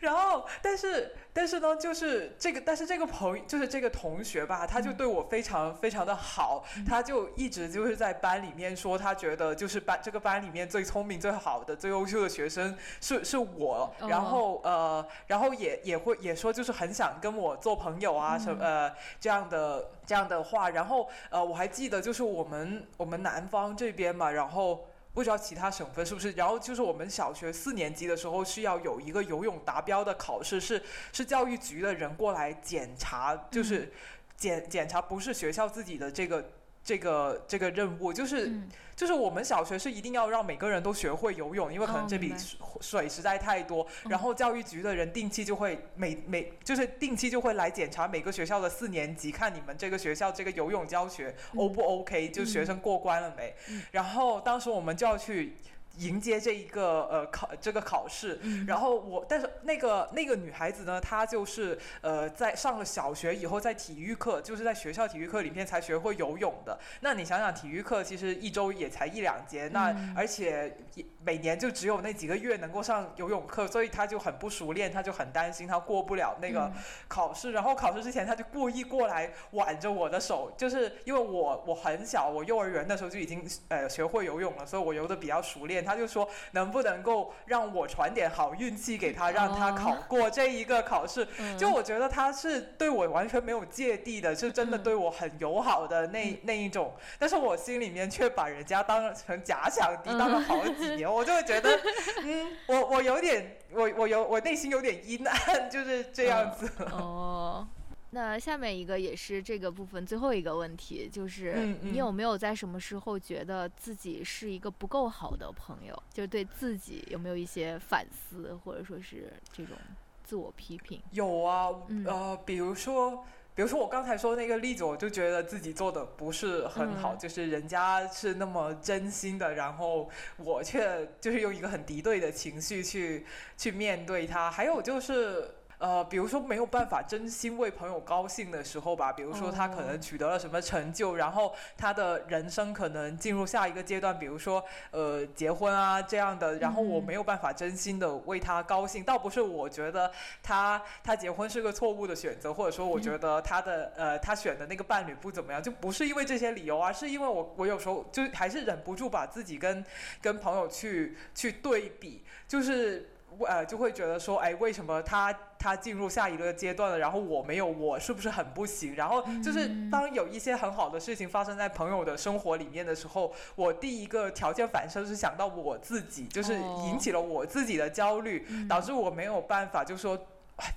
然后但是。但是呢，就是这个，但是这个朋友，就是这个同学吧，他就对我非常非常的好，他就一直就是在班里面说，他觉得就是班这个班里面最聪明、最好的、最优秀的学生是是我，然后呃，然后也也会也说就是很想跟我做朋友啊什么呃这样的这样的话，然后呃我还记得就是我们我们南方这边嘛，然后。不知道其他省份是不是？然后就是我们小学四年级的时候，是要有一个游泳达标的考试，是是教育局的人过来检查，就是检检查不是学校自己的这个。这个这个任务就是，就是我们小学是一定要让每个人都学会游泳，因为可能这里水实在太多。然后教育局的人定期就会每每就是定期就会来检查每个学校的四年级，看你们这个学校这个游泳教学 O 不 OK，就学生过关了没。然后当时我们就要去。迎接这一个呃考这个考试，然后我但是那个那个女孩子呢，她就是呃在上了小学以后，在体育课就是在学校体育课里面才学会游泳的。那你想想，体育课其实一周也才一两节，那而且每年就只有那几个月能够上游泳课，所以她就很不熟练，她就很担心她过不了那个考试。然后考试之前，她就故意过来挽着我的手，就是因为我我很小，我幼儿园的时候就已经呃学会游泳了，所以我游的比较熟练。他就说能不能够让我传点好运气给他，让他考过这一个考试。就我觉得他是对我完全没有芥蒂的，是真的对我很友好的那那一种。但是我心里面却把人家当成假想敌当了好几年，我就会觉得，嗯，我我有点，我我有我内心有点阴暗，就是这样子。哦。那下面一个也是这个部分最后一个问题，就是你有没有在什么时候觉得自己是一个不够好的朋友？就是对自己有没有一些反思，或者说是这种自我批评？有啊，呃，比如说，比如说我刚才说那个例子，我就觉得自己做的不是很好，就是人家是那么真心的，然后我却就是用一个很敌对的情绪去去面对他。还有就是。呃，比如说没有办法真心为朋友高兴的时候吧，比如说他可能取得了什么成就，然后他的人生可能进入下一个阶段，比如说呃结婚啊这样的，然后我没有办法真心的为他高兴，倒不是我觉得他他结婚是个错误的选择，或者说我觉得他的呃他选的那个伴侣不怎么样，就不是因为这些理由啊，是因为我我有时候就还是忍不住把自己跟跟朋友去去对比，就是。呃，就会觉得说，哎，为什么他他进入下一个阶段了，然后我没有，我是不是很不行？然后就是当有一些很好的事情发生在朋友的生活里面的时候，我第一个条件反射是想到我自己，就是引起了我自己的焦虑，导致我没有办法，就说。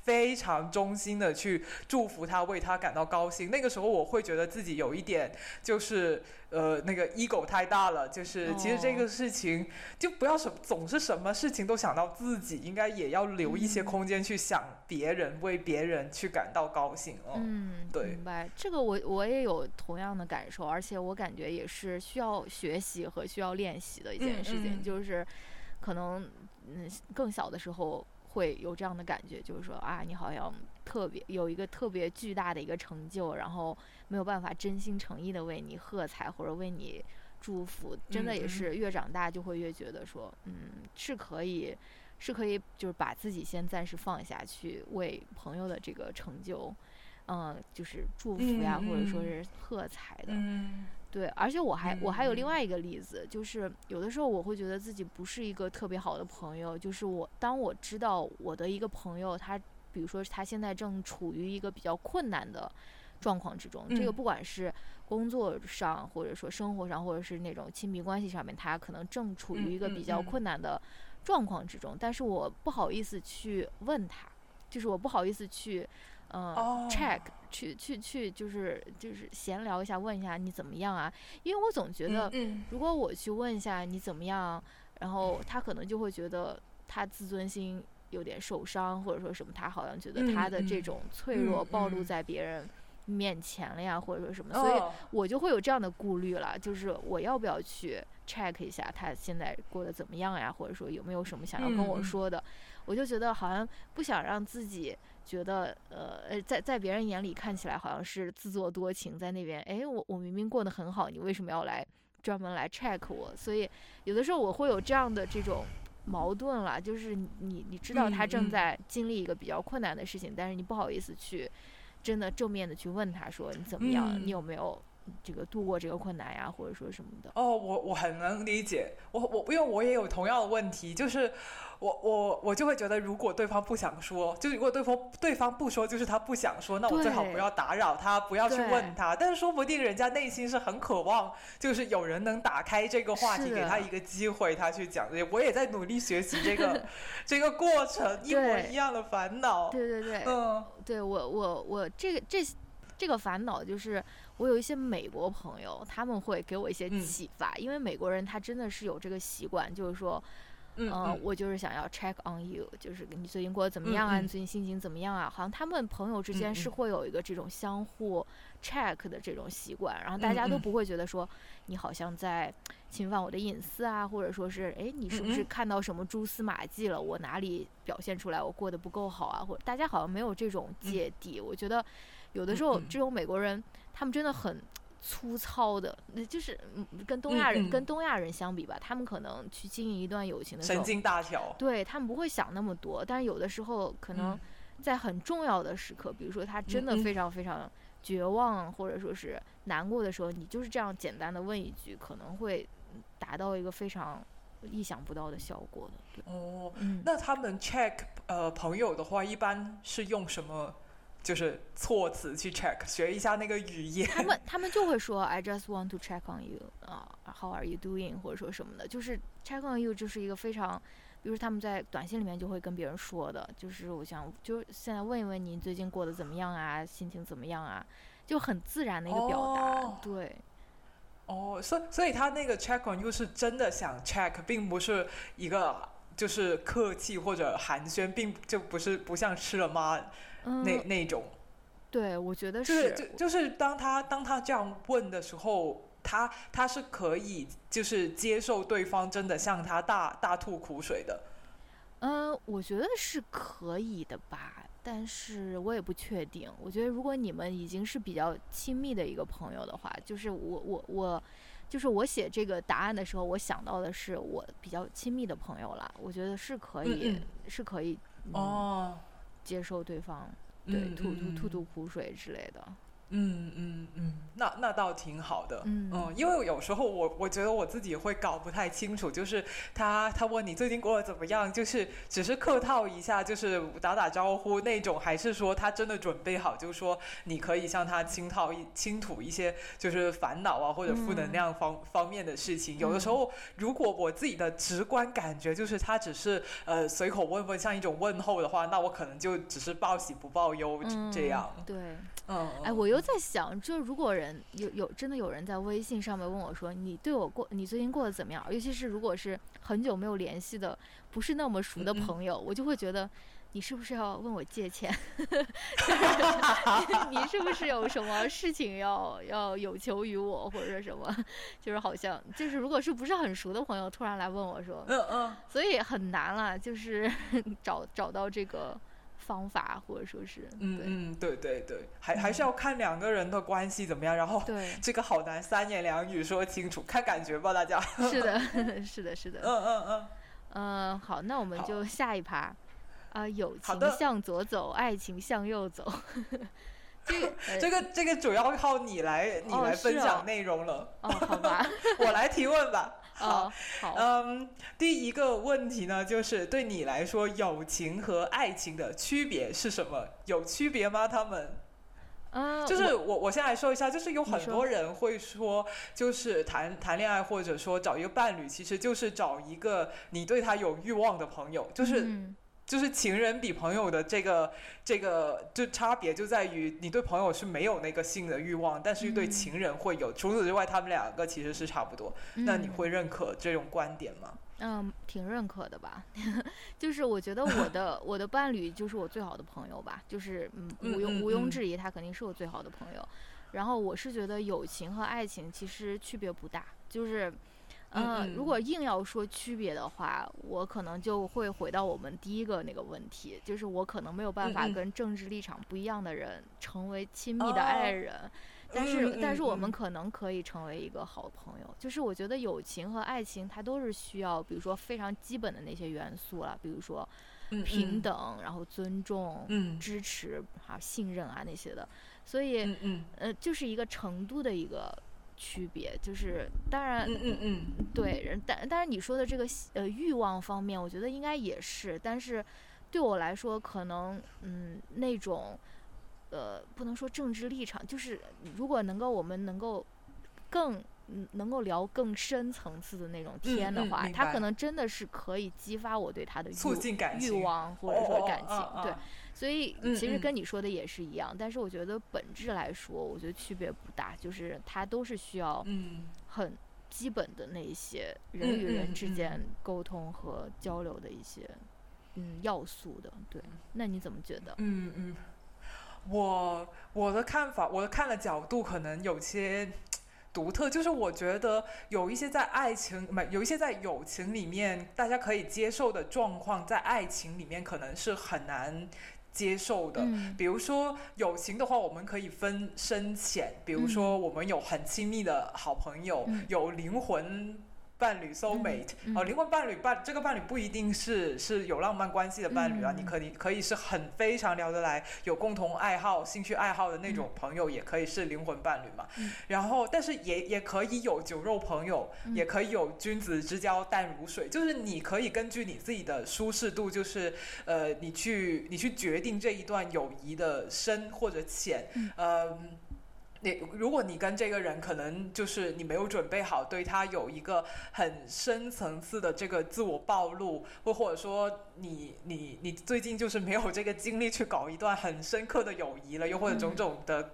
非常衷心的去祝福他，为他感到高兴。那个时候我会觉得自己有一点，就是呃，那个 ego 太大了。就是其实这个事情就不要什总是什么事情都想到自己，应该也要留一些空间去想别人，为别人去感到高兴。嗯，对，明白。这个我我也有同样的感受，而且我感觉也是需要学习和需要练习的一件事情。就是可能嗯，更小的时候。会有这样的感觉，就是说啊，你好像特别有一个特别巨大的一个成就，然后没有办法真心诚意的为你喝彩或者为你祝福。真的也是越长大就会越觉得说，嗯，是可以，是可以，就是把自己先暂时放下去，为朋友的这个成就，嗯，就是祝福呀，或者说是喝彩的。对，而且我还我还有另外一个例子，就是有的时候我会觉得自己不是一个特别好的朋友，就是我当我知道我的一个朋友他，比如说他现在正处于一个比较困难的状况之中，这个不管是工作上，或者说生活上，或者是那种亲密关系上面，他可能正处于一个比较困难的状况之中，但是我不好意思去问他，就是我不好意思去。嗯，check 去去去，就是就是闲聊一下，问一下你怎么样啊？因为我总觉得，如果我去问一下你怎么样，然后他可能就会觉得他自尊心有点受伤，或者说什么，他好像觉得他的这种。脆弱暴露在别人面前了呀，或者说什么，所以我就会有这样的顾虑了，就是我要不要去 check 一下他现在过得怎么样呀，或者说有没有什么想要跟我说的，我就觉得好像不想让自己觉得呃呃在在别人眼里看起来好像是自作多情，在那边哎我我明明过得很好，你为什么要来专门来 check 我？所以有的时候我会有这样的这种。矛盾啦，就是你你知道他正在经历一个比较困难的事情，但是你不好意思去真的正面的去问他说你怎么样，你有没有？这个度过这个困难呀，或者说什么的。哦，我我很能理解，我我因为我也有同样的问题，就是我我我就会觉得，如果对方不想说，就如果对方对方不说，就是他不想说，那我最好不要打扰他，不要去问他。但是说不定人家内心是很渴望，就是有人能打开这个话题，给他一个机会，他去讲。我也在努力学习这个 这个过程，一模一样的烦恼。对对对，嗯，对我我我这个这这个烦恼就是。我有一些美国朋友，他们会给我一些启发，因为美国人他真的是有这个习惯，就是说，嗯，我就是想要 check on you，就是你最近过得怎么样啊？你最近心情怎么样啊？好像他们朋友之间是会有一个这种相互 check 的这种习惯，然后大家都不会觉得说你好像在侵犯我的隐私啊，或者说是哎，你是不是看到什么蛛丝马迹了？我哪里表现出来我过得不够好啊？或者大家好像没有这种芥蒂。我觉得有的时候这种美国人。他们真的很粗糙的，那就是跟东亚人跟东亚人相比吧，他们可能去经营一段友情的时候，神经大条，对他们不会想那么多。但是有的时候，可能在很重要的时刻，比如说他真的非常非常绝望，或者说是难过的时候，你就是这样简单的问一句，可能会达到一个非常意想不到的效果的。哦，那他们 check 呃朋友的话，一般是用什么？就是措辞去 check 学一下那个语言，他们他们就会说 I just want to check on you 啊，How are you doing 或者说什么的，就是 check on you 就是一个非常，比如他们在短信里面就会跟别人说的，就是我想就现在问一问你最近过得怎么样啊，心情怎么样啊，就很自然的一个表达，对。哦，所以所以他那个 check on you 是真的想 check，并不是一个就是客气或者寒暄，并就不是不像吃了吗？那那种，对，我觉得是，就就是当他当他这样问的时候，他他是可以就是接受对方真的向他大大吐苦水的。嗯，我觉得是可以的吧，但是我也不确定。我觉得如果你们已经是比较亲密的一个朋友的话，就是我我我，就是我写这个答案的时候，我想到的是我比较亲密的朋友了。我觉得是可以，是可以哦。接受对方对吐吐吐吐苦水之类的。嗯嗯嗯，那那倒挺好的。嗯嗯，因为有时候我我觉得我自己会搞不太清楚，就是他他问你最近过得怎么样，就是只是客套一下，就是打打招呼那种，还是说他真的准备好，就是说你可以向他倾套一倾吐一些就是烦恼啊或者负能量方方面的事情。有的时候，如果我自己的直观感觉就是他只是呃随口问问，像一种问候的话，那我可能就只是报喜不报忧这样。对。嗯，哎，我又在想，就如果人有有真的有人在微信上面问我说，你对我过，你最近过得怎么样？尤其是如果是很久没有联系的，不是那么熟的朋友，我就会觉得，你是不是要问我借钱？你是不是有什么事情要要有求于我，或者什么？就是好像就是如果是不是很熟的朋友突然来问我说，嗯嗯，所以很难了，就是 找找到这个。方法或者说是，嗯嗯，对对对，还还是要看两个人的关系怎么样，然后对这个好难三言两语说清楚，看感觉吧，大家。是的，是的，是的。嗯嗯嗯。嗯，好，那我们就下一趴，啊，友情向左走，爱情向右走。这个这个这个主要靠你来你来分享内容了。哦，好吧，我来提问吧。好，好，嗯，第一个问题呢，就是对你来说，友情和爱情的区别是什么？有区别吗？他们？啊，就是我，我先来说一下，就是有很多人会说，就是谈谈恋爱或者说找一个伴侣，其实就是找一个你对他有欲望的朋友，就是。就是情人比朋友的这个这个就差别就在于你对朋友是没有那个性的欲望，但是对情人会有。除此之外，他们两个其实是差不多。那你会认可这种观点吗？嗯，挺认可的吧？就是我觉得我的 我的伴侣就是我最好的朋友吧，就是嗯，毋庸毋庸置疑，他肯定是我最好的朋友。然后我是觉得友情和爱情其实区别不大，就是，嗯，如果硬要说区别的话，我可能就会回到我们第一个那个问题，就是我可能没有办法跟政治立场不一样的人成为亲密的爱人。但是，但是我们可能可以成为一个好朋友。就是我觉得友情和爱情，它都是需要，比如说非常基本的那些元素了，比如说平等，然后尊重、支持啊、信任啊那些的。所以，呃，就是一个程度的一个区别。就是当然，嗯嗯嗯，对，但但是你说的这个呃欲望方面，我觉得应该也是。但是对我来说，可能嗯那种。呃，不能说政治立场，就是如果能够我们能够更能够聊更深层次的那种天的话，他可能真的是可以激发我对他的欲欲望或者说感情。对，所以其实跟你说的也是一样。但是我觉得本质来说，我觉得区别不大，就是它都是需要很基本的那些人与人之间沟通和交流的一些嗯要素的。对，那你怎么觉得？嗯嗯。我我的看法，我的看的角度可能有些独特，就是我觉得有一些在爱情，没有一些在友情里面大家可以接受的状况，在爱情里面可能是很难接受的。比如说友情的话，我们可以分深浅，比如说我们有很亲密的好朋友，有灵魂。伴侣 soul mate 哦，灵魂伴侣伴这个伴侣不一定是是有浪漫关系的伴侣啊，你可以可以是很非常聊得来，有共同爱好、兴趣爱好的那种朋友，也可以是灵魂伴侣嘛。然后，但是也也可以有酒肉朋友，也可以有君子之交淡如水，就是你可以根据你自己的舒适度，就是呃，你去你去决定这一段友谊的深或者浅，呃。你如果你跟这个人可能就是你没有准备好，对他有一个很深层次的这个自我暴露，或或者说你你你最近就是没有这个精力去搞一段很深刻的友谊了，又或者种种的。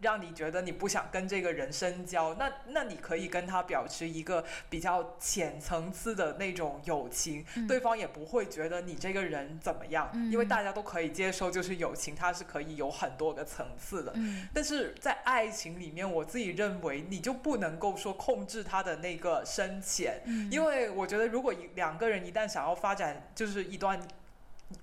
让你觉得你不想跟这个人深交，那那你可以跟他保持一个比较浅层次的那种友情，对方也不会觉得你这个人怎么样，因为大家都可以接受，就是友情它是可以有很多个层次的。但是在爱情里面，我自己认为你就不能够说控制他的那个深浅，因为我觉得如果两个人一旦想要发展，就是一段。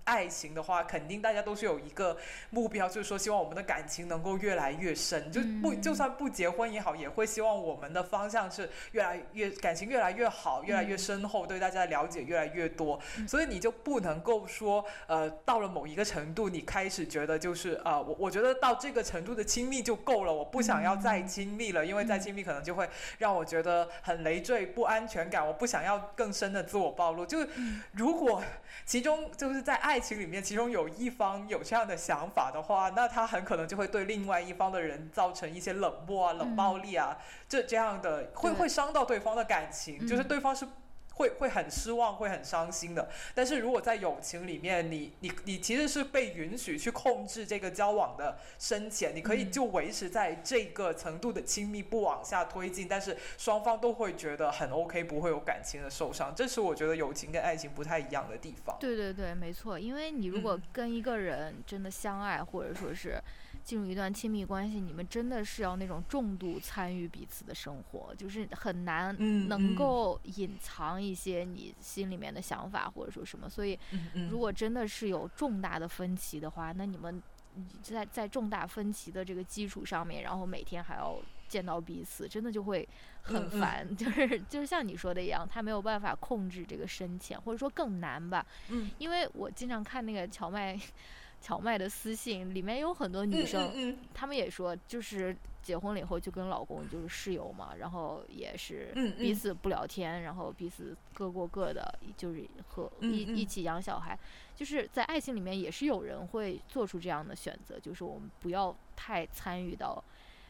爱情的话，肯定大家都是有一个目标，就是说希望我们的感情能够越来越深，就不就算不结婚也好，也会希望我们的方向是越来越感情越来越好，越来越深厚，对大家的了解越来越多。所以你就不能够说，呃，到了某一个程度，你开始觉得就是啊，我我觉得到这个程度的亲密就够了，我不想要再亲密了，因为再亲密可能就会让我觉得很累赘、不安全感，我不想要更深的自我暴露。就如果其中就是在爱情里面，其中有一方有这样的想法的话，那他很可能就会对另外一方的人造成一些冷漠啊、冷暴力啊，这这样的会会伤到对方的感情，就是对方是。会会很失望，会很伤心的。但是如果在友情里面，你你你其实是被允许去控制这个交往的深浅，你可以就维持在这个程度的亲密不往下推进，但是双方都会觉得很 OK，不会有感情的受伤。这是我觉得友情跟爱情不太一样的地方。对对对，没错。因为你如果跟一个人真的相爱，或者说是。进入一段亲密关系，你们真的是要那种重度参与彼此的生活，就是很难能够隐藏一些你心里面的想法或者说什么。所以，如果真的是有重大的分歧的话，那你们在在重大分歧的这个基础上面，然后每天还要见到彼此，真的就会很烦。就是就是像你说的一样，他没有办法控制这个深浅，或者说更难吧。嗯，因为我经常看那个荞麦。荞麦的私信里面有很多女生，她们也说，就是结婚了以后就跟老公就是室友嘛，然后也是彼此不聊天，然后彼此各过各的，就是和一一起养小孩。就是在爱情里面也是有人会做出这样的选择，就是我们不要太参与到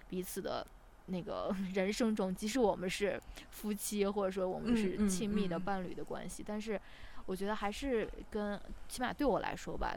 彼此的那个 人生中，即使我们是夫妻或者说我们是亲密的伴侣的关系，但是我觉得还是跟起码对我来说吧。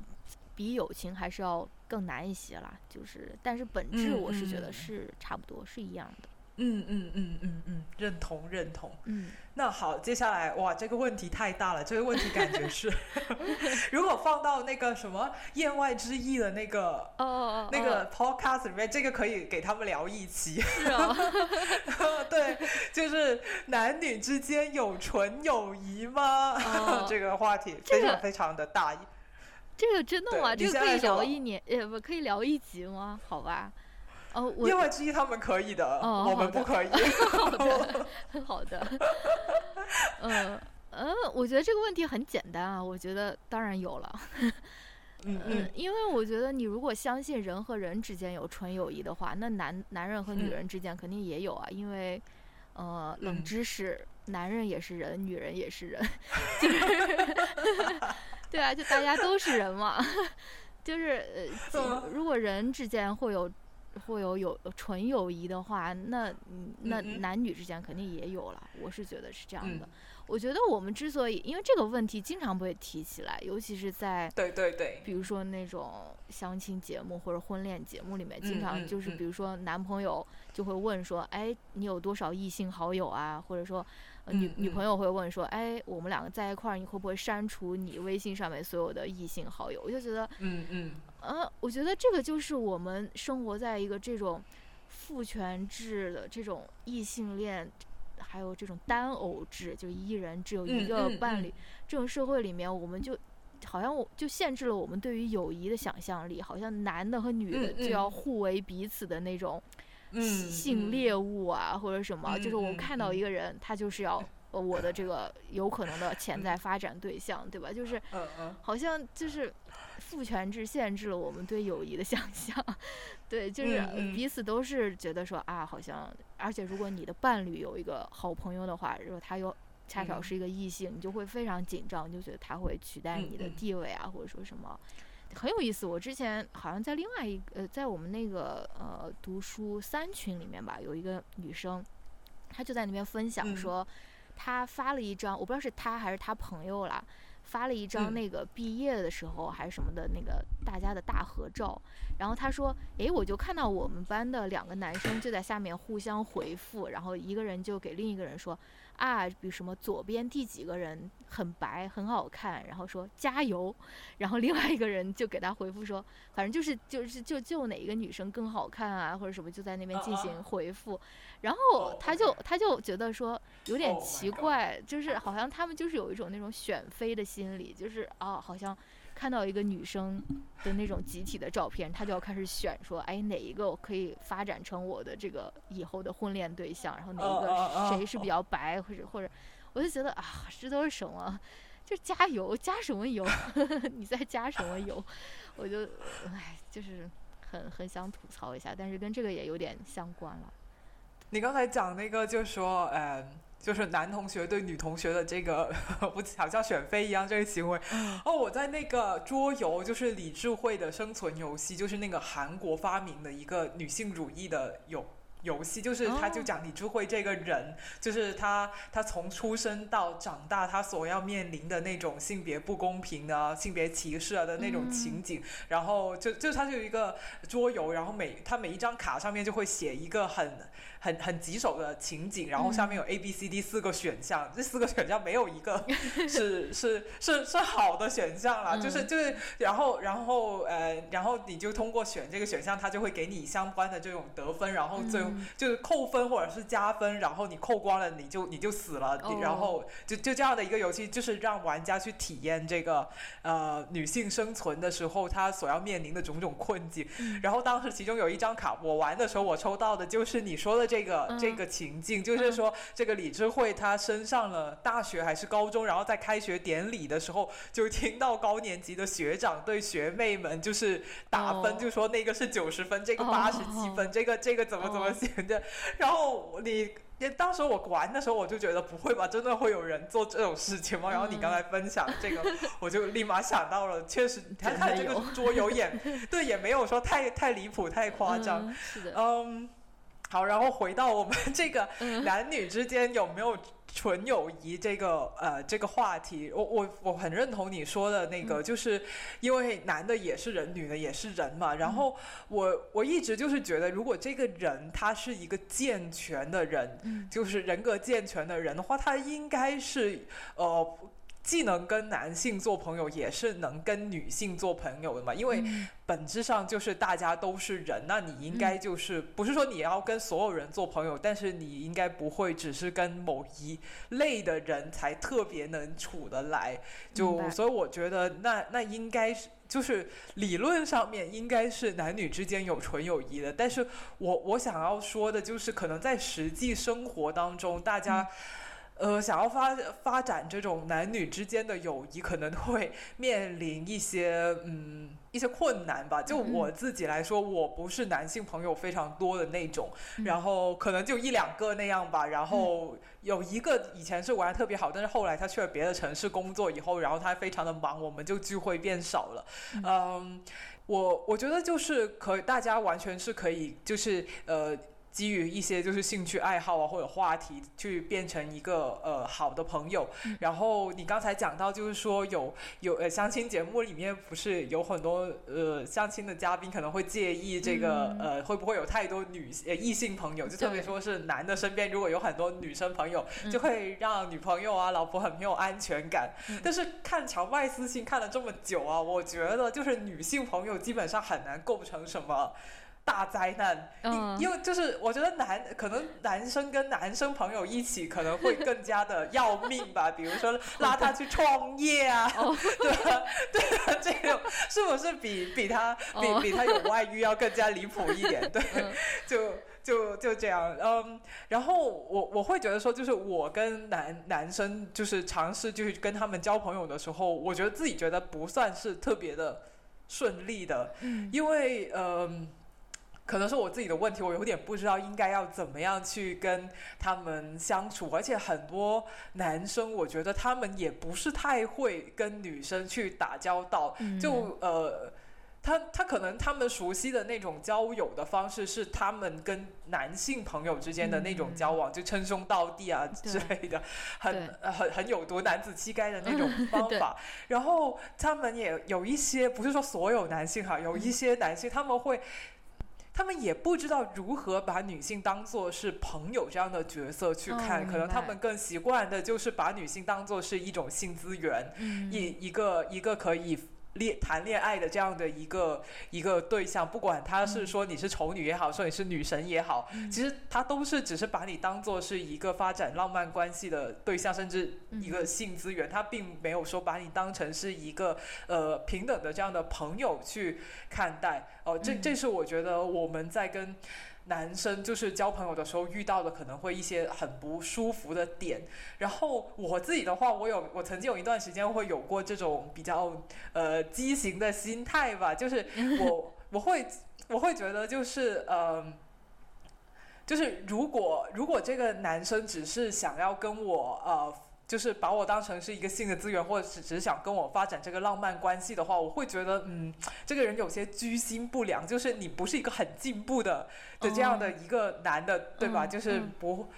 比友情还是要更难一些啦，就是，但是本质我是觉得是差不多是一样的。嗯嗯嗯嗯嗯，认同认同。嗯，那好，接下来哇，这个问题太大了。这个问题感觉是，如果放到那个什么言外之意的那个哦哦哦，那个 podcast 里面，这个可以给他们聊一期。是哦，对，就是男女之间有纯友谊吗？哦这个话题非常非常的大。这个真的吗？这个可以聊一年，呃，不可以聊一集吗？好吧，哦，我另外之一他们可以的，哦我们不可以。好的，好的，嗯呃，我觉得这个问题很简单啊，我觉得当然有了，嗯嗯嗯，因为我觉得你如果相信人和人之间有纯友谊的话，那男男人和女嗯人之间肯定也有啊，因为呃，冷嗯知识，男人也是人，女人也是人，就是 对啊，就大家都是人嘛，就是呃，如果人之间会有会有有纯友谊的话，那嗯那男女之间肯定也有了，我是觉得是这样的。嗯。我觉得我们之所以因为这个问题经常被提起来，尤其是在对对对，比如说那种相亲节目或者婚恋节目里面，经常就是嗯。比如说男朋友就会问说，哎，你有多少异性好友啊？或者说，呃、女女朋友会问说，哎，我们两个在一块儿，你会不会删除你微信上面所有的异性好友？我就觉得，嗯嗯呃，我觉得这个就是我们生活在一个这种父权制的这种异性恋。还有这种单偶制，就一人只有一个伴侣，嗯这种社会里面，我们就好像我就限制了我们对于友谊的想象力，好像男的和女的就要互为彼此的那种嗯，性猎物啊，或者什么，就是我看到嗯。一个人，他就是要 呃我的这个有可能的潜在发展对象，对吧？就是好像就是父权制限制了我们对友谊的 想象，对，就是彼此都是觉得说啊，好像，而且如果你的伴侣有一个好朋友的话，如果他又恰巧嗯。是一个异性，你就会非常紧张，你就觉得他会取代你的地位啊，或者说什么。很有意思，我之前好像在另外一个呃，在我们那个呃读书三群里面吧，有一个女生，她就在那边分享嗯。说，她发了一张，我不知道是她还是她朋友啦，发了一张嗯。那个毕业的时候还是什么的那个大家的大合照，然后她说，诶，我就看到我们班的两个男生就在下面互相回复，然后一个人就给另一个人说，啊，比如什么左边第几个人很白很好看，然后说加油，然后另外一个人就给他回复说，反正就是就是就就哪一个女生更好看啊，或者什么就在那边进行回复，然哦后他就他就觉得说有点 Oh 奇怪，就是好像他们就是有一种那种选妃的心理，就是啊好像。看到一个女生的那种集体的照片，他就要开始选，说，哎，哪一个我可以发展成我的这个以后的婚恋对象，然后哪一个谁是比较白，或者或者，我就觉得啊，这都是什么？就加油，加什么油？你在加什么油？我就，哎，就是很很想吐槽一下，但是跟这个也有点相关了。你刚才讲那个，就说，呃，就是男同学对女同学的这个，我好像选妃一样这个行为。嗯哦，我在那个桌游，就是李智慧的生存游戏，就是那个韩国发明的一个女性主义的游游戏，就是他就哦。讲李智慧这个人，就是他他从出生到长大，他所要面临的那种性别不公平啊、性别歧视啊的那种嗯。情景，然后就就他就有一个桌游，然后每他每一张卡上面就会写一个很很很棘手的情景，然后下面有 A B C D 四个选项，这四个选项没有一个 是是是是好的选项啦，就是嗯。就是，然后然后呃，然后你就通过选这个选项，它就会给你相关的这种得分，然后最后嗯。就是扣分或者是加分，然后你扣光了你就你就死了，哦。然后就就这样的一个游戏，就是让玩家去体验这个呃女性生存的时候她所要面临的种种困境。嗯。然后当时其中有一张卡，我玩的时候我抽到的就是你说的这个、嗯这个情境，就是说这个李智慧他升上了大学还是高中，然后在开学典礼的时候就听到高年级的学长对学妹们就是打分，哦就说那个是九十分，这个哦八十七分，这个这个怎么怎么哦写的，然后你。当时我玩的时候，我就觉得不会吧，真的会有人做这种事情吗？然后你刚才分享这个，我就立马想到了，确实，他看这个桌游也 对，也没有说太太离谱、太夸张。嗯是的，嗯，好，然后回到我们 这个嗯男女之间有没有纯友谊这个呃这个话题，我我我很认同你说的那个，就是因为男的也是人，女的也是人嘛。然后我我一直就是觉得，如果这个人他是一个健全的人，就是人格健全的人的话，他应该是呃。既能跟男性做朋友，也是能跟女性做朋友的嘛？因为本质上就是大家都是人，那你应该就是不是说你要跟所有人做朋友，但是你应该不会只是跟某一类的人才特别能处得来。就所以我觉得那那应该是就是理论上面应该是男女之间有纯友谊的，但是我我想要说的就是可能在实际生活当中，大家。呃，想要发发展这种男女之间的友谊，可能会面临一些嗯一些困难吧。就我自己来说，我不是男性朋友非常多的那种，然后可能就一两个那样吧。然后有一个以前是玩的特别好，但是后来他去了别的城市工作以后，然后他非常的忙，我们就聚会变少了。嗯，我我觉得就是可大家完全是可以，就是呃。基于一些就是兴趣爱好啊，或者话题，去变成一个呃好的朋友。然后你刚才讲到，就是说有有呃相亲节目里面不是有很多呃相亲的嘉宾可能会介意这个呃会不会有太多女呃异性朋友，就特别说是男的身边如果有很多女生朋友，就会让女朋友啊老婆很没有安全感。但是看乔麦私信看了这么久啊，我觉得就是女性朋友基本上很难构成什么。大灾难，因为就是我觉得男可能男生跟男生朋友一起可能会更加的要命吧，比如说拉他去创业啊，对吧？对吧？这种是不是比比他比比他有外遇要更加离谱一点？对，就就就这样，嗯，然后我我会觉得说，就是我跟男男生就是尝试就是跟他们交朋友的时候，我觉得自己觉得不算是特别的顺利的，因为嗯。可能是我自己的问题，我有点不知道应该要怎么样去跟他们相处，而且很多男生，我觉得他们也不是太会跟女生去打交道，就呃，他他可能他们熟悉的那种交友的方式是他们跟男性朋友之间的那种交往，就称兄道弟啊之类的，很很很有毒男子气概的那种方法。然后他们也有一些，不是说所有男性哈，有一些男性他们会。他们也不知道如何把女性当做是朋友这样的角色去看，可能他们更习惯的就是把女性当做是一种性资源，一一个一个可以。恋谈恋爱的这样的一个一个对象，不管他是说你是丑女也好，说你是女神也好，其实他都是只是把你当做是一个发展浪漫关系的对象，甚至一个性资源，他并没有说把你当成是一个呃平等的这样的朋友去看待。哦，这这是我觉得我们在跟。男生就是交朋友的时候遇到的可能会一些很不舒服的点，然后我自己的话，我有我曾经有一段时间会有过这种比较呃畸形的心态吧，就是 我我会我会觉得就是呃，就是如果如果这个男生只是想要跟我呃。就是把我当成是一个性的资源，或者是只是想跟我发展这个浪漫关系的话，我会觉得，嗯，这个人有些居心不良，就是你不是一个很进步的的这样的一个男的，对吧？就是不，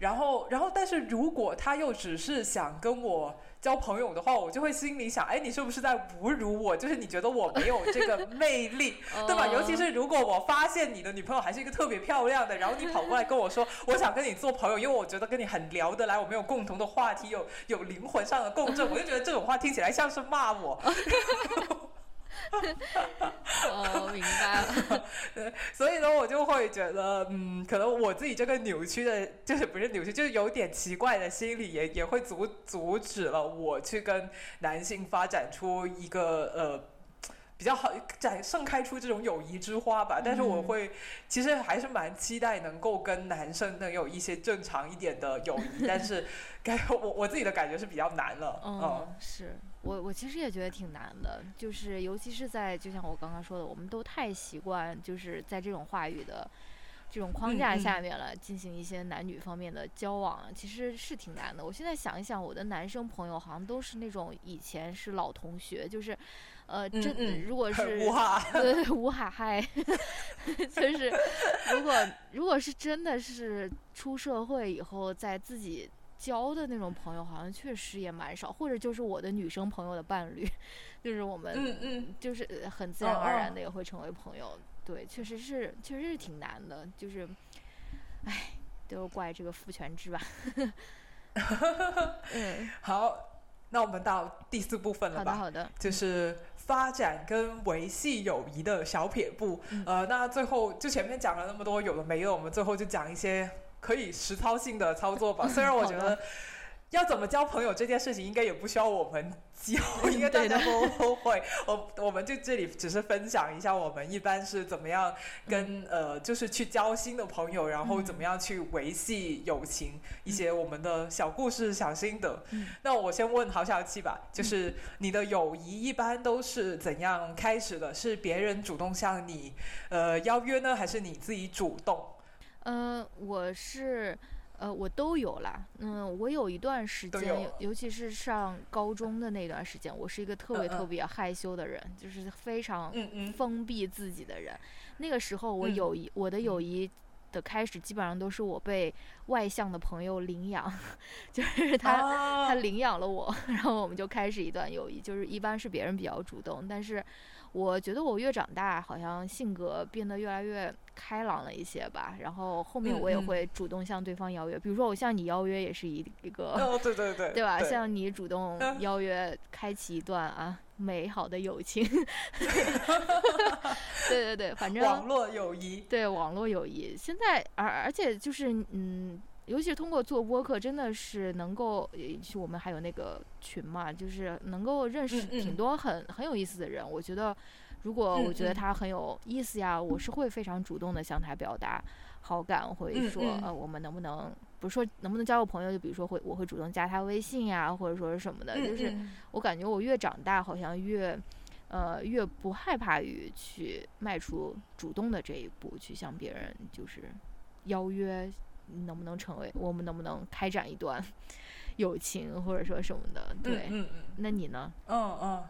然后，然后，但是如果他又只是想跟我。交朋友的话，我就会心里想，哎，你是不是在侮辱我？就是你觉得我没有这个魅力，对吧？尤其是如果我发现你的女朋友还是一个特别漂亮的，然后你跑过来跟我说，我想跟你做朋友，因为我觉得跟你很聊得来，我们有共同的话题，有有灵魂上的共振，我就觉得这种话听起来像是骂我。哦，明白了。所以呢，我就会觉得，嗯，可能我自己这个扭曲的，就是不是扭曲，就是有点奇怪的心理，也也会阻阻止了我去跟男性发展出一个呃。比较好展盛开出这种友谊之花吧，但是我会其实还是蛮期待能够跟男生能有一些正常一点的友谊，但是 该我我自己的感觉是比较难了。嗯，是我我其实也觉得挺难的，就是尤其是在就像我刚刚说的，我们都太习惯就是在这种话语的。这种框架下面了，进行一些男女方面的交往，其实是挺难的。我现在想一想，我的男生朋友好像都是那种以前是老同学，就是，呃，真如果是 对 吴海嗨，就是如果如果是真的是出社会以后，在自己交的那种朋友，好像确实也蛮少，或者就是我的女生朋友的伴侣，就是我们，嗯嗯，就是很自然而然的也会成为朋友。对，确实是，确实是挺难的，就是，唉，都怪这个父权制吧。嗯，好，那我们到第四部分了吧？好的，好的，就是发展跟维系友谊的小撇步。呃，那最后就前面讲了那么多有的没的，我们最后就讲一些。可以实操性的操作吧，虽然我觉得要怎么交朋友这件事情应该也不需要我们教，应该大家都会。我我们就这里只是分享一下我们一般是怎么样跟呃，就是去交新的朋友，然后怎么样去维系友情，一些我们的小故事、小心得。那我先问郝小七吧，就是你的友谊一般都是怎样开始的？是别人主动向你呃邀约呢，还是你自己主动？嗯，我是，呃，我都有啦。嗯，我有一段时间，尤其是上高中的那段时间，我是一个特别特别害羞的人，就是非常封闭自己的人。那个时候，我友谊，我的友谊的开始，基本上都是我被外向的朋友领养，就是他他领养了我，然后我们就开始一段友谊。就是一般是别人比较主动，但是。我觉得我越长大，好像性格变得越来越开朗了一些吧。然后后面我也会主动向对方邀约，比如说我向你邀约也是一一个，对对对，对吧？向你主动邀约，开启一段啊美好的友情。对对对，反正网络友谊，对网络友谊，现在而而且就是嗯。尤其是通过做播客，真的是能够，我们还有那个群嘛，就是能够认识挺多很很有意思的人。我觉得，如果我觉得他很有意思呀，我是会非常主动的向他表达好感，会说呃，我们能不能不是说能不能交个朋友，就比如说会我会主动加他微信呀，或者说是什么的。就是我感觉我越长大，好像越呃越不害怕于去迈出主动的这一步，去向别人就是邀约。能不能成为我们能不能开展一段友情或者说什么的？对，嗯嗯，那你呢？嗯嗯。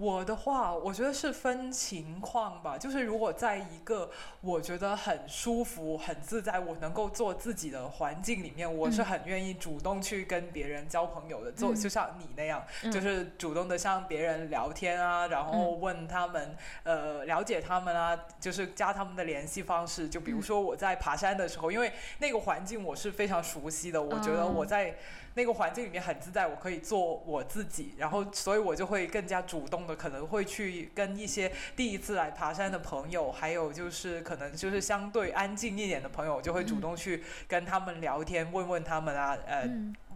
我的话，我觉得是分情况吧。就是如果在一个我觉得很舒服、很自在，我能够做自己的环境里面，我是很愿意主动去跟别人交朋友的。做就像你那样，就是主动的向别人聊天啊，然后问他们，呃，了解他们啊，就是加他们的联系方式。就比如说我在爬山的时候，因为那个环境我是非常熟悉的，我觉得我在。那个环境里面很自在，我可以做我自己，然后所以我就会更加主动的，可能会去跟一些第一次来爬山的朋友，还有就是可能就是相对安静一点的朋友，就会主动去跟他们聊天，问问他们啊，呃，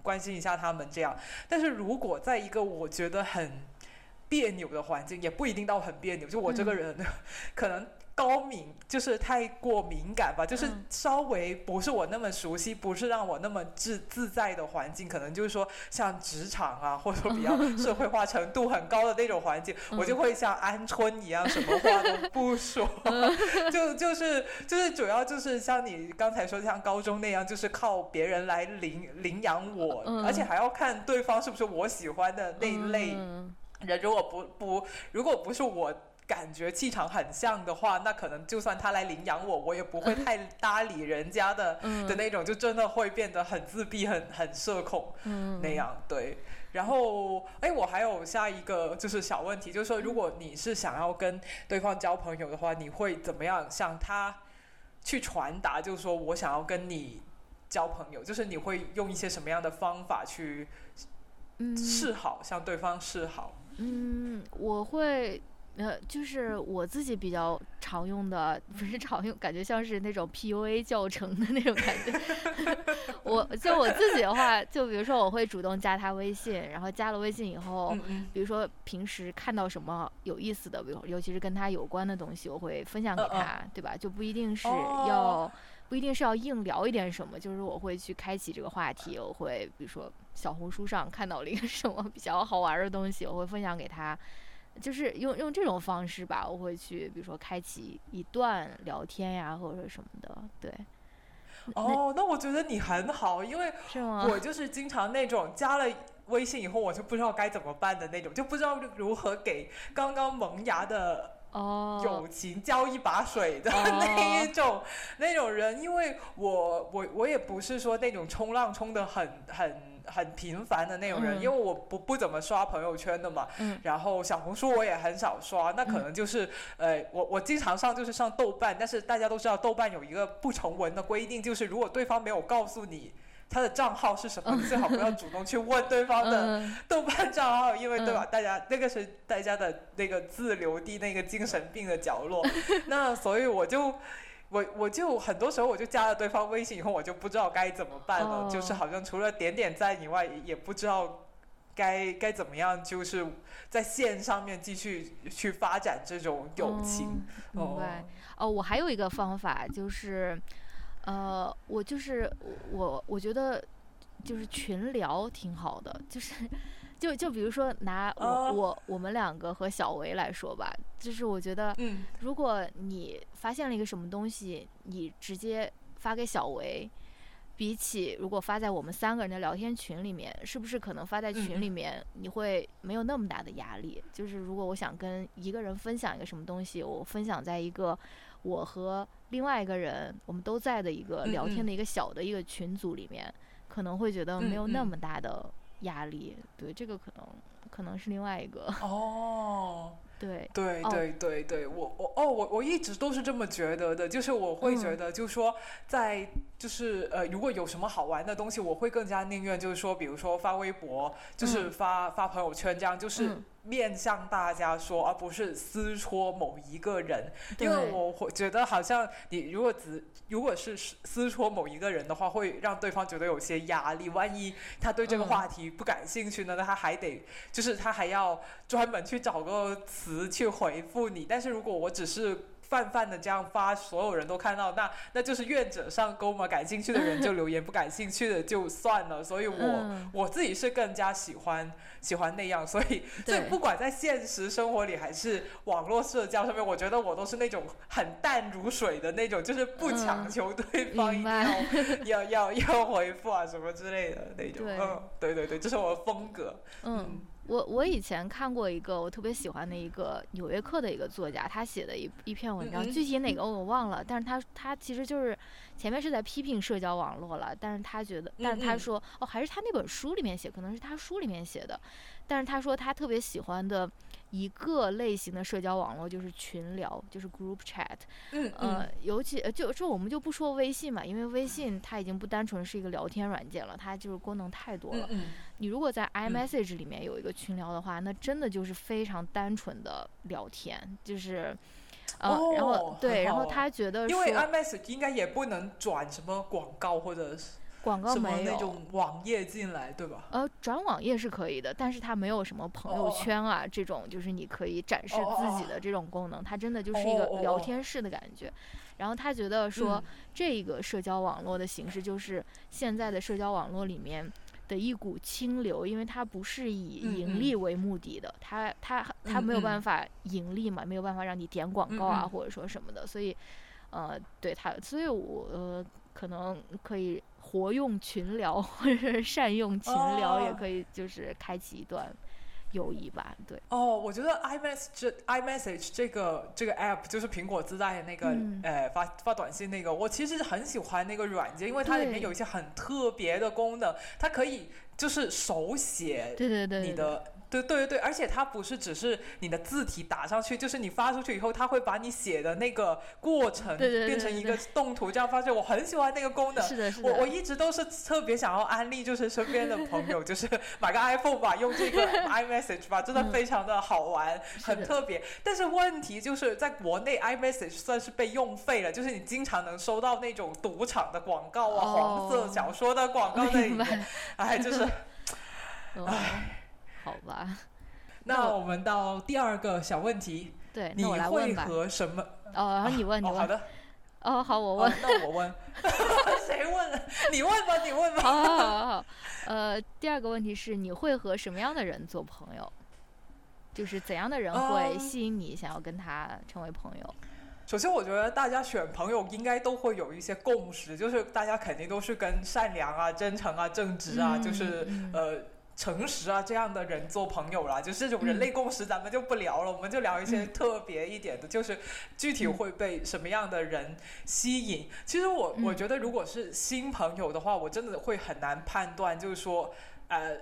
关心一下他们这样。但是如果在一个我觉得很别扭的环境，也不一定到很别扭，就我这个人 可能。高敏就是太过敏感吧，就是稍微不是我那么熟悉，不是让我那么自自在的环境，可能就是说像职场啊，或者说比较社会化程度很高的那种环境，我就会像鹌鹑一样，什么话都不说，就就是就是主要就是像你刚才说像高中那样，就是靠别人来领领养我，而且还要看对方是不是我喜欢的那一类人，如果不不如果不是我。感觉气场很像的话，那可能就算他来领养我，我也不会太搭理人家的的那种，就真的会变得很自闭、很很社恐那样。对，然后哎，我还有下一个就是小问题，就是说，如果你是想要跟对方交朋友的话，你会怎么样向他去传达？就是说我想要跟你交朋友，就是你会用一些什么样的方法去示好，向对方示好？嗯，我会。呃，就是我自己比较常用的，不是常用，感觉像是那种 PUA 教程的那种感觉。我就我自己的话，就比如说我会主动加他微信，然后加了微信以后，比如说平时看到什么有意思的，比如尤其是跟他有关的东西，我会分享给他，对吧？就不一定是要不一定是要硬聊一点什么，就是我会去开启这个话题，我会比如说小红书上看到了一个什么比较好玩的东西，我会分享给他。就是用用这种方式吧，我会去，比如说开启一段聊天呀，或者什么的，对。哦，那我觉得你很好，因为？我就是经常那种加了微信以后，我就不知道该怎么办的那种，就不知道如何给刚刚萌芽的哦，友情浇一把水的哦 那一种、那种人，因为我我我也不是说那种冲浪冲的很很很频繁的那种人，嗯因为我不不怎么刷朋友圈的嘛，嗯然后小红书我也很少刷，那可能就是、呃我我经常上就是上豆瓣，但是大家都知道豆瓣有一个不成文的规定，就是如果对方没有告诉你。他的账号是什么？你最好不要主动去问对方的嗯豆瓣账号，因为对吧？嗯大家那个是大家的那个自留地，那个精神病的角落。那所以我就。我我就很多时候我就加了对方微信以后，我就不知道该怎么办了，哦就是好像除了点点赞以外，也不知道该该怎么样，就是在线上面继续去发展这种友情。哦明白。哦，我还有一个方法，就是，呃，我就是我，我觉得就是群聊挺好的，就是。就就比如说拿我、哦。我我们两个和小维来说吧，就是我觉得嗯。如果你发现了一个什么东西，你直接发给小维，比起如果发在我们三个人的聊天群里面，是不是可能发在群里面你会没有那么大的压力？就是如果我想跟一个人分享一个什么东西，我分享在一个我和另外一个人我们都在的一个聊天的一个小的一个群组里面，可能会觉得没有那。么大的压力。对，这个可能可能是另外一个哦，对。哦对对对对，我我哦我我一直都是这么觉得的，就是我会觉嗯得，就是说在就是呃，如果有什么好玩的东西，我会更加宁愿就是说，比如说发微博，就是嗯发、发朋友圈这样，就是嗯面向大家说，而不是私戳某一个人，因为我会觉得好像你如果只如果是私私戳某一个人的话，会让对方觉得有些压力。万一他对这个嗯话题不感兴趣呢，那他还得就是他还要专门去找个词去回复你。但是如果我只是泛泛的这样发，所有人都看到，那那就是愿者上钩嘛。感兴趣的人就留言，不感兴趣的就算了。所以我、嗯我自己是更加喜欢喜欢那样，所以所以不管在现实生活里还是网络社交上面，我觉得我都是那种很淡如水的那种，就是不强嗯求对方 要、要要要回复啊什么之类的那种。嗯，对对对，这是我的风格。嗯，我我以前看过一个我特别喜欢的一个《纽约客》的一个作家，他写的一一篇文章，嗯嗯具体哪个我忘了，但是他他其实就是前面是在批评社交网络了，但是他觉得，但是他说，哦，还是他那本书里面写，可能是他书里面写的，但是他说他特别喜欢的一个类型的社交网络就是群聊，就是 group chat，嗯呃，尤其呃就就我们就不说微信嘛，因为微信它已经不单纯是一个聊天软件了，它就是功能太多了。嗯嗯。你如果在 iMessage 里面有一个群聊的话，那真的就是非常单纯的聊天，就是，呃，然哦后对，然后他觉得因为 iMessage 应该也不能转什么广告或者是广告没有那。种网页进来，对吧？呃，转网页是可以的，但是它没有什么朋友圈啊这种，就是你可以展示自己的这种功能，它真的就是一个聊天室的感觉。然后他觉得说，嗯这个社交网络的形式就是现在的社交网络里面的一股清流，因为它不是以嗯盈嗯利为目的的，它它它没有办法盈利嘛，没有办法让你点广告啊、或者说什么的，所以呃，对它，所以我呃可能可以活用群聊 或者是善用群聊，也哦。可以就是开启一段友谊吧，对，哦，我觉得 iMessage 这 iMessage 这个这个 app 就是苹果自带的那个、嗯。呃发发短信那个，我其实很喜欢那个软件，因为它里面有一些很特别的功能，它可以就是手写对对对对对。你的。对对对对，而且它不是只是你的字体打上去，就是你发出去以后，它会把你写的那个过程变成一个动图，这样发出去。我很喜欢那个功能。是的，是我我，一直都是特别想要安利，就是身边的朋友，就是 买个 iPhone 吧，用这个 iMessage 吧，真的嗯非常的好玩，很特别。但是问题就是在国内 iMessage 算是被用废了，就是你经常能收到那种赌场的广告啊、黄色哦小说的广告在里面，哎，就是。嗯，好吧，那我们到第二个小问题，对，你来会问吧。和什么？哦，然后你问，你哦，好。的，哦，好，我哦问。，那我问，谁问？你问吧，你问吧。好好好好。呃，第二个问题是，你会和什么样的人做朋友？就是怎样的人会嗯吸引你，想要跟他成为朋友？首先，我觉得大家选朋友应该都会有一些共识，就是大家肯定都是跟善良啊、真诚啊、正直啊，嗯就是嗯呃诚实啊这样的人做朋友啦，就是这种人类共识咱们就不聊了，我们就聊一些特别一点的，就是具体会被什么样的人吸引。其实我我觉得如果是新朋友的话，我真的会很难判断，就是说呃。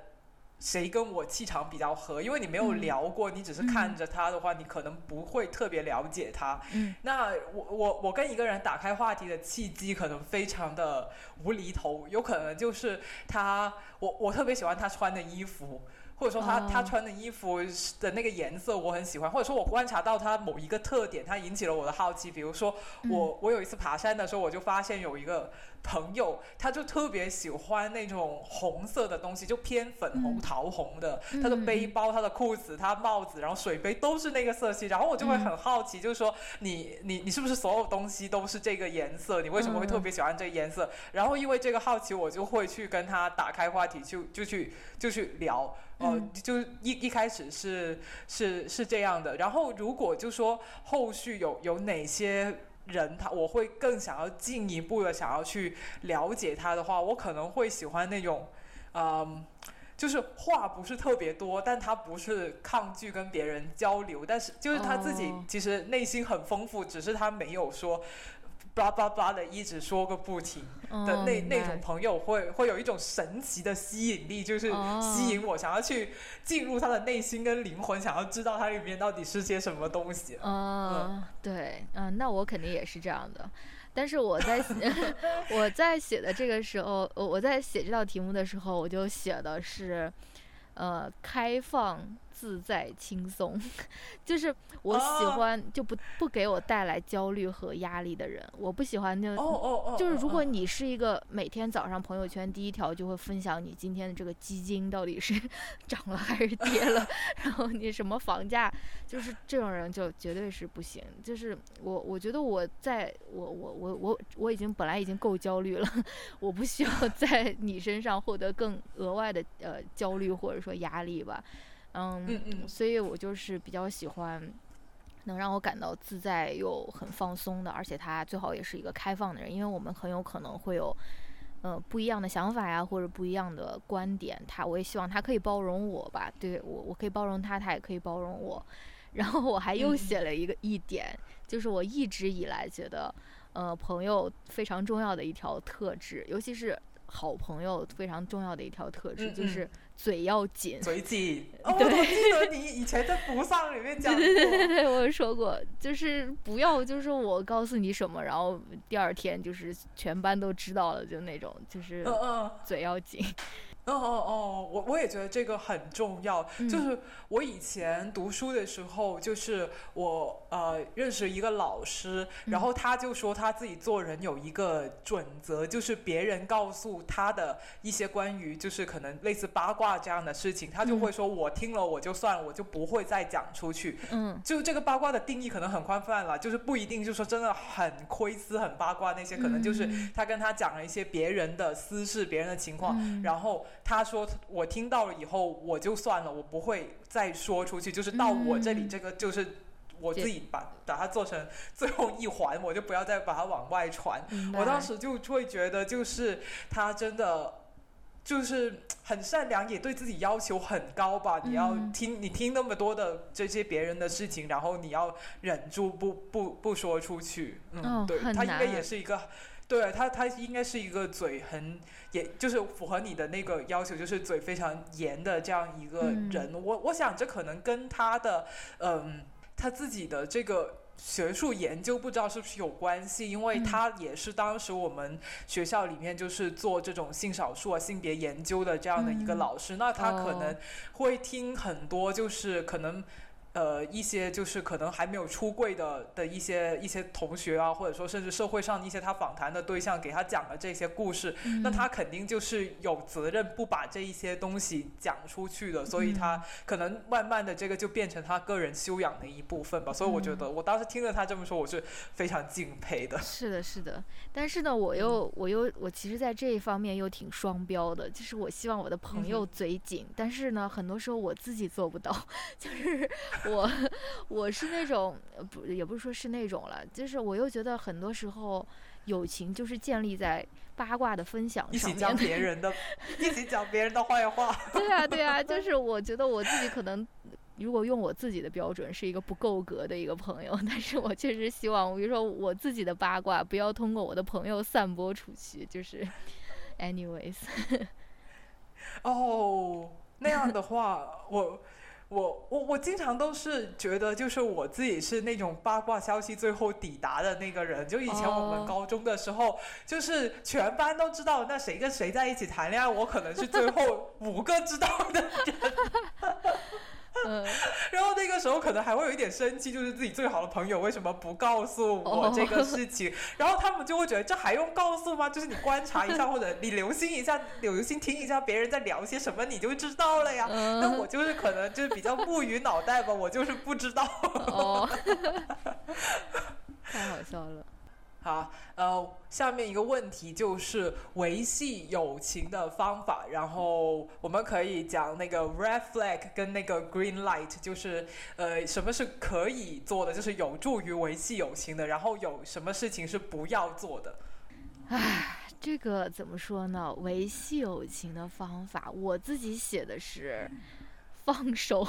谁跟我气场比较合？因为你没有聊过，你只是看着他的话，你可能不会特别了解他。嗯，那我我我跟一个人打开话题的契机可能非常的无厘头，有可能就是他，我我特别喜欢他穿的衣服。或者说他他穿的衣服的那个颜色我很喜欢，或者说我观察到他某一个特点，他引起了我的好奇。比如说我我有一次爬山的时候，我就发现有一个朋友，他就特别喜欢那种红色的东西，就偏粉红桃红的。他的背包、他的裤子、他帽子，然后水杯都是那个色系。然后我就会很好奇，就是说你你你是不是所有东西都是这个颜色？你为什么会特别喜欢这个颜色？然后因为这个好奇，我就会去跟他打开话题，就就去就去聊。呃，就一一开始是是是这样的，然后如果就说后续有有哪些人，他我会更想要进一步的想要去了解他的话，我可能会喜欢那种，嗯，就是话不是特别多，但他不是抗拒跟别人交流，但是就是他自己其实内心很丰富，只是他没有说。叭叭叭的一直说个不停的那那种朋友，会会有一种神奇的吸引力，就是吸引我想要去进入他的内心跟灵魂，想要知道他里面到底是些什么东西。嗯，对，嗯，那我肯定也是这样的。但是我在 我在写的这个时候，我我在写这道题目的时候，我就写的是，呃，开放。自在轻松，就是我喜欢就不不给我带来焦虑和压力的人。我不喜欢那，哦哦哦，就是如果你是一个每天早上朋友圈第一条就会分享你今天的这个基金到底是 涨了还是跌了，然后你什么房价，就是这种人就绝对是不行。就是我我觉得我在我我我我我已经本来已经够焦虑了，我不需要在你身上获得更额外的呃焦虑或者说压力吧。嗯，所以我就是比较喜欢能让我感到自在又很放松的，而且他最好也是一个开放的人，因为我们很有可能会有，呃，不一样的想法呀，或者不一样的观点。他我也希望他可以包容我吧，对我我可以包容他，他也可以包容我。然后我还又写了一个一点，就是我一直以来觉得，呃，朋友非常重要的一条特质，尤其是好朋友非常重要的一条特质，就是。嘴要紧，嘴紧。哦，我记得你以前在《不上》里面讲过。对对对对，我说过，就是不要，就是我告诉你什么，然后第二天就是全班都知道了，就那种，就是嘴要紧。哦哦哦，我我也觉得这个很重要。就是我以前读书的时候，就是我呃认识一个老师，然后他就说他自己做人有一个准则，就是别人告诉他的一些关于就是可能类似八卦这样的事情，他就会说我听了我就算了，我就不会再讲出去。嗯，就这个八卦的定义可能很宽泛了，就是不一定就说真的很窥私、很八卦那些，可能就是他跟他讲了一些别人的私事、别人的情况，然后。他说：“我听到了以后，我就算了，我不会再说出去。就是到我这里，这个就是我自己把把它做成最后一环，我就不要再把它往外传。我当时就会觉得，就是他真的就是很善良，也对自己要求很高吧。你要听，你听那么多的这些别人的事情，然后你要忍住不不不说出去。嗯，对他应该也是一个。”对他，他应该是一个嘴很，也就是符合你的那个要求，就是嘴非常严的这样一个人。我我想这可能跟他的，嗯，他自己的这个学术研究不知道是不是有关系，因为他也是当时我们学校里面就是做这种性少数啊、性别研究的这样的一个老师，那他可能会听很多，就是可能。呃，一些就是可能还没有出柜的的一些一些同学啊，或者说甚至社会上一些他访谈的对象，给他讲的这些故事，那他肯定就是有责任不把这一些东西讲出去的，所以他可能慢慢的这个就变成他个人修养的一部分吧。所以我觉得，我当时听了他这么说，我是非常敬佩的。是的，是的。但是呢，我又我又我其实，在这一方面又挺双标的，就是我希望我的朋友嘴紧，但是呢，很多时候我自己做不到，就是。我我是那种不也不是说是那种了，就是我又觉得很多时候友情就是建立在八卦的分享上一起讲别人的，一起讲别人的坏话。对啊，对啊，就 是我觉得我自己可能，如果用我自己的标准，是一个不够格的一个朋友，但是我确实希望，比如说我自己的八卦不要通过我的朋友散播出去，就是，anyways，哦，那样的话，我。我我我经常都是觉得，就是我自己是那种八卦消息最后抵达的那个人。就以前我们高中的时候，就是全班都知道那谁跟谁在一起谈恋爱，我可能是最后五个知道的人。嗯，然后那个时候可能还会有一点生气，就是自己最好的朋友为什么不告诉我这个事情？然后他们就会觉得这还用告诉吗？就是你观察一下，或者你留心一下，留心听一下别人在聊些什么，你就知道了呀。那我就是可能就是比较木鱼脑袋吧，我就是不知道。哦，太好笑了。好，呃，下面一个问题就是维系友情的方法，然后我们可以讲那个 red flag 跟那个 green light，就是呃，什么是可以做的，就是有助于维系友情的，然后有什么事情是不要做的。唉，这个怎么说呢？维系友情的方法，我自己写的是放手，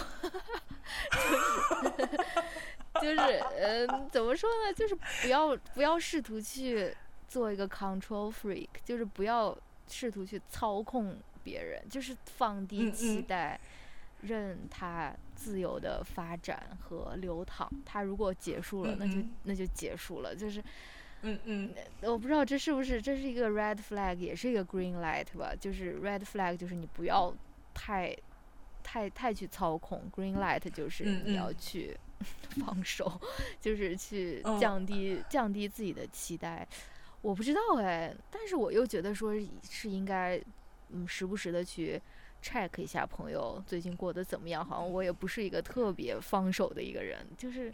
就是，嗯，怎么说呢？就是不要不要试图去做一个 control freak，就是不要试图去操控别人，就是放低期待，任他自由的发展和流淌。他如果结束了，那就那就结束了。就是，嗯嗯，我不知道这是不是这是一个 red flag，也是一个 green light 吧？就是 red flag 就是你不要太太太去操控，green light 就是你要去。放手，就是去降低降低自己的期待。我不知道哎，但是我又觉得说是应该，嗯，时不时的去 check 一下朋友最近过得怎么样。好像我也不是一个特别放手的一个人，就是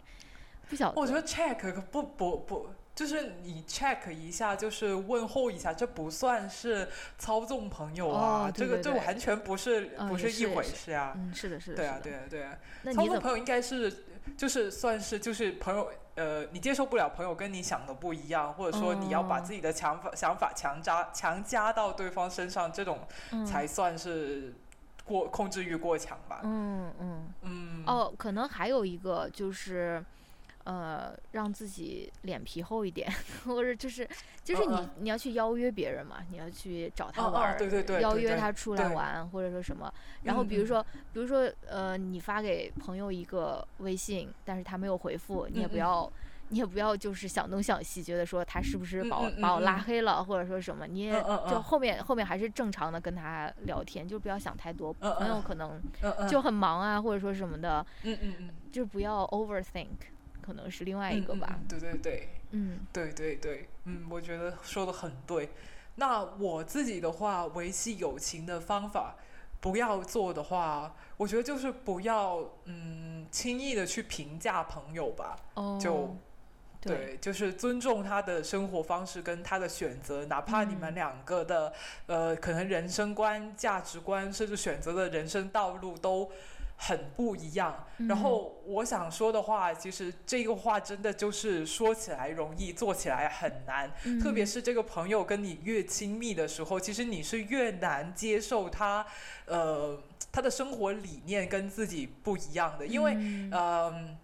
不晓得。我觉得 check 不不不。就是你 check 一下，就是问候一下，这不算是操纵朋友啊，这个这完全不是不是一回事啊。嗯，是的，是的。对啊，对啊，对啊。操纵朋友应该是就是算是就是朋友，呃，你接受不了朋友跟你想的不一样，或者说你要把自己的想法想法强加强加到对方身上，这种才算是过控制欲过强吧。嗯嗯嗯。哦，可能还有一个就是。呃，让自己脸皮厚一点，或者就是就是你你要去邀约别人嘛，你要去找他玩，对对对，邀约他出来玩，或者说什么。然后比如说比如说呃，你发给朋友一个微信，但是他没有回复，你也不要你也不要就是想东想西，觉得说他是不是把我把我拉黑了，或者说什么，你也就后面后面还是正常的跟他聊天，就不要想太多。朋友可能就很忙啊，或者说什么的，嗯嗯嗯，就不要 overthink。可能是另外一个吧。对对对，嗯，对对对，嗯，我觉得说的很对。那我自己的话，维系友情的方法，不要做的话，我觉得就是不要嗯轻易的去评价朋友吧。哦，就对，就是尊重他的生活方式跟他的选择，哪怕你们两个的呃可能人生观、价值观，甚至选择的人生道路都。很不一样。然后我想说的话，其实这个话真的就是说起来容易，做起来很难。特别是这个朋友跟你越亲密的时候，其实你是越难接受他，呃，他的生活理念跟自己不一样的。因为，嗯，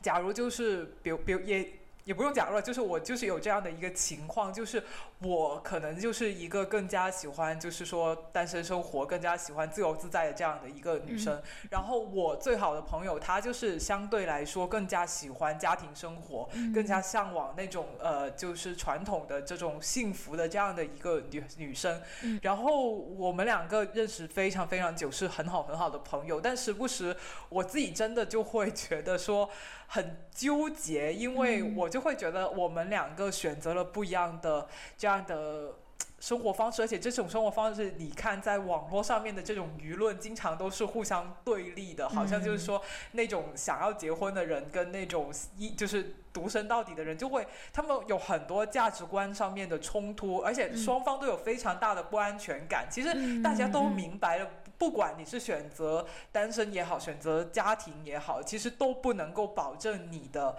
假如就是，比如，比如也。也不用讲了，就是我就是有这样的一个情况，就是我可能就是一个更加喜欢，就是说单身生活，更加喜欢自由自在的这样的一个女生。然后我最好的朋友，她就是相对来说更加喜欢家庭生活，更加向往那种呃，就是传统的这种幸福的这样的一个女女生。然后我们两个认识非常非常久，是很好很好的朋友。但时不时我自己真的就会觉得说。很纠结，因为我就会觉得我们两个选择了不一样的这样的 生活方式，而且这种生活方式，你看在网络上面的这种舆论，经常都是互相对立的，好像就是说那种想要结婚的人跟那种一就是独身到底的人，就会他们有很多价值观上面的冲突，而且双方都有非常大的不安全感。其实大家都明白了。不管你是选择单身也好，选择家庭也好，其实都不能够保证你的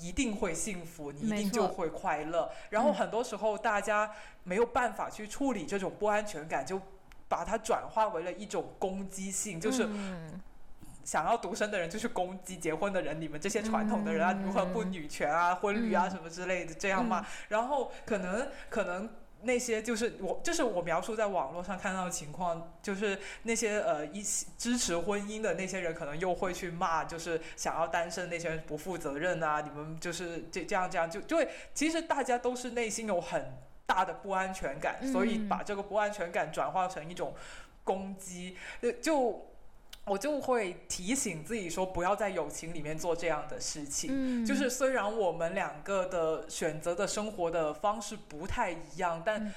一定会幸福，你一定就会快乐。然后很多时候大家没有办法去处理这种不安全感，就把它转化为了一种攻击性，就是嗯想要独身的人就是攻击结婚的人，你们这些传统的人啊，嗯如何不女权啊、婚礼啊嗯什么之类的，这样嘛。然后可能可能。那些就是我，就是我描述在网络上看到的情况，就是那些呃一起支持婚姻的那些人，可能又会去骂，就是想要单身那些人不负责任啊，你们就是这这样这样，就就会其实大家都是内心有很大的不安全感，所以嗯。把这个不安全感转化成一种攻击，呃就我就会提醒自己说，不要在友情里面做这样的事情。嗯，就是虽然我们两个的选择的生活的方式不太一样，但嗯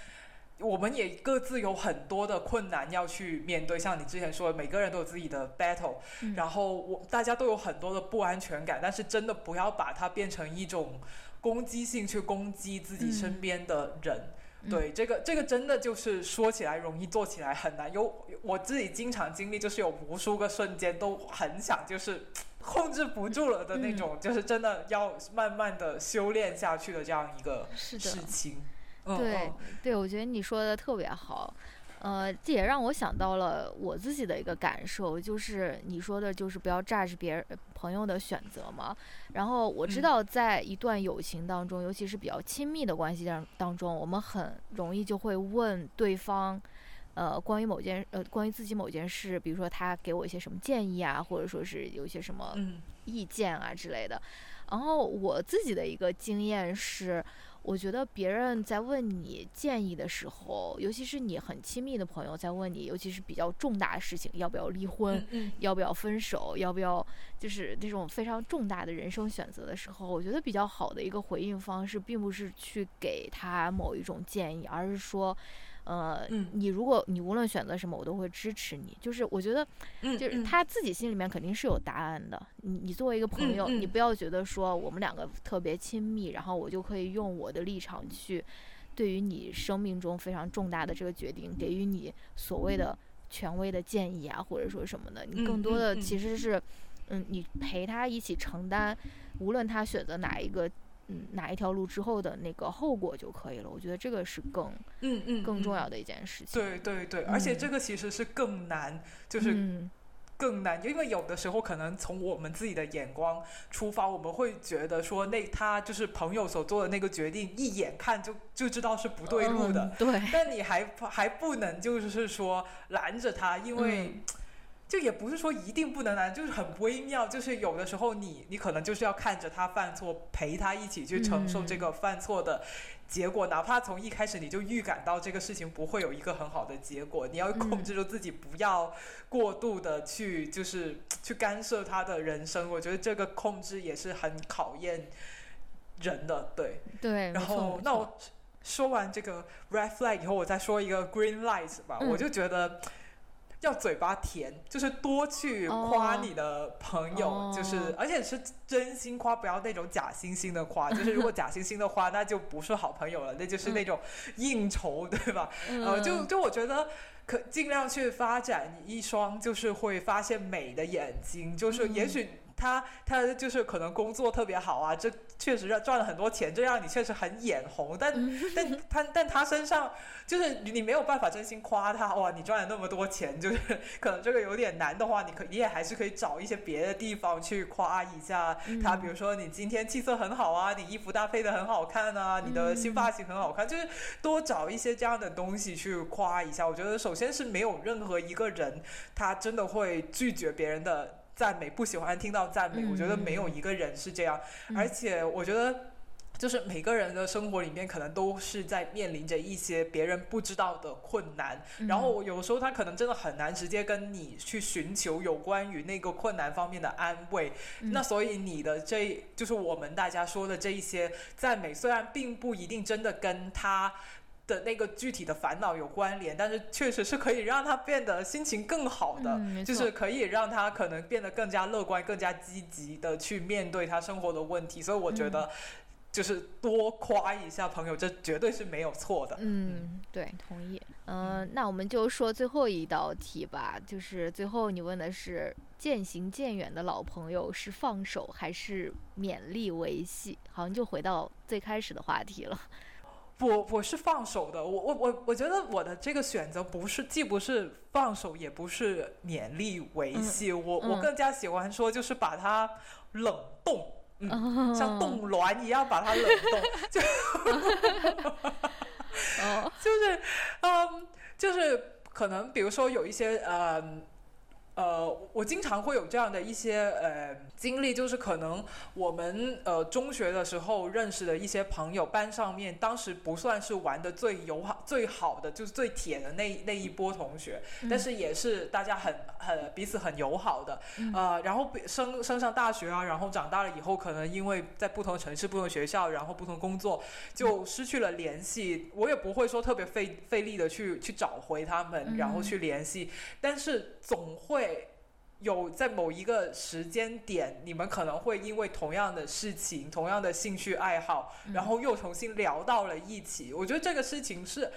我们也各自有很多的困难要去面对。像你之前说的，每个人都有自己的 battle，、嗯然后我大家都有很多的不安全感，但是真的不要把它变成一种攻击性去攻击自己身边的人。嗯对，这个这个真的就是说起来容易，做起来很难。有我自己经常经历，就是有无数个瞬间都很想就是控制不住了的那种，就是真的要慢慢的修炼下去的这样一个事情。嗯对嗯。对，我觉得你说的特别好，呃，这也让我想到了我自己的一个感受，就是你说的，就是不要 judge 别人朋友的选择嘛。然后我知嗯道，在一段友情当中，尤其是比较亲密的关系当当中，我们很容易就会问对方。呃，关于某件呃，关于自己某件事，比如说他给我一些什么建议啊，或者说是有一些什么嗯意见啊之类的。然后我自己的一个经验是，我觉得别人在问你建议的时候，尤其是你很亲密的朋友在问你，尤其是比较重大的事情，要不要离婚，嗯嗯。要不要分手，要不要就是那种非常重大的人生选择的时候，我觉得比较好的一个回应方式，并不是去给他某一种建议，而是说。呃，嗯你如果你无论选择什么，我都会支持你。就是我觉得，嗯，就是嗯他自己心里面肯定是有答案的。你你作为一个朋友，你不要觉得说我们两个特别亲密，然后我就可以用我的立场去对于你生命中非常重大的这个决定给予你所谓的权威的建议啊，或者说什么的。你嗯更多的其实是，嗯，你陪他一起承担，无论他选择哪一个。嗯，哪一条路之后的那个后果就可以了。我觉得这个是更嗯嗯嗯更重要的一件事情。对对对，而且嗯这个其实是更难，就是嗯更难，因为有的时候可能从我们自己的眼光出发，我们会觉得说那他就是朋友所做的那个决定，一眼看就就知道是不对路的。嗯对，但你还还不能就是说拦着他，因为。嗯就也不是说一定不能难，就是很微妙。就是有的时候你你可能就是要看着他犯错，陪他一起去承受这个犯错的结果，哪怕从一开始你就预感到这个事情不会有一个很好的结果，你要控制住自己，不要过度的去就是去干涉他的人生。我觉得这个控制也是很考验人的，对。对，然后那我说完这个 red flag 以后，我再说一个 green light 吧。嗯我就觉得要嘴巴甜，就是多去夸哦你的朋友，就是哦而且是真心夸，不要那种假惺惺的夸。就是如果假惺惺的夸，那就不是好朋友了，那就是那种应酬，对吧？呃，就嗯就我觉得。可尽量去发展一双就是会发现美的眼睛，就是也嗯许他他就是可能工作特别好啊，这确实让赚了很多钱，这让你确实很眼红。但嗯但他但他身上就是你你没有办法真心夸他哇，你赚了那么多钱，就是可能这个有点难的话，你可你也还是可以找一些别的地方去夸一下他，嗯比如说你今天气色很好啊，你衣服搭配的很好看啊，你的新发型很好看，就是多找一些这样的东西去夸一下。我觉得首先是没有任何一个人他真的会拒绝别人的。赞美不喜欢听到赞美，我觉得没有一个人是这样，嗯而且我觉得。就是每个人的生活里面，可能都是在面临着一些别人不知道的困难，嗯然后有时候他可能真的很难直接跟你去寻求有关于那个困难方面的安慰。嗯那所以你的这就是我们大家说的这一些赞美，虽然并不一定真的跟他。的那个具体的烦恼有关联，但是确实是可以让他变得心情更好的，嗯就是可以让他可能变得更加乐观、更加积极的去面对他生活的问题。所以我觉得就是多夸一下朋友，这绝对是没有错的。嗯，对，同意。嗯，那我们就说最后一道题吧，就是最后你问的是渐行渐远的老朋友是放手还是勉力维系？好像就回到最开始的话题了。我我是放手的，我我我我觉得我的这个选择不是既不是放手，也不是勉力维系，我我更加喜欢说就是把它冷冻。嗯，像冻卵一样把它冷冻，就 就是，嗯，就是可能比如说有一些呃。呃，我经常会有这样的一些呃经历，就是可能我们呃中学的时候认识的一些朋友，班上面当时不算是玩的最友好、最好的，就是最铁的那那一波同学，但是也是大家很很彼此很友好的。呃，然后升升上大学啊，然后长大了以后，可能因为在不同城市、不同学校，然后不同工作，就失去了联系。我也不会说特别费费力的去去找回他们，然后去联系，但是总会。有在某一个时间点，你们可能会因为同样的事情、同样的兴趣爱好，然后又重新聊到了一起。我觉得这个事情是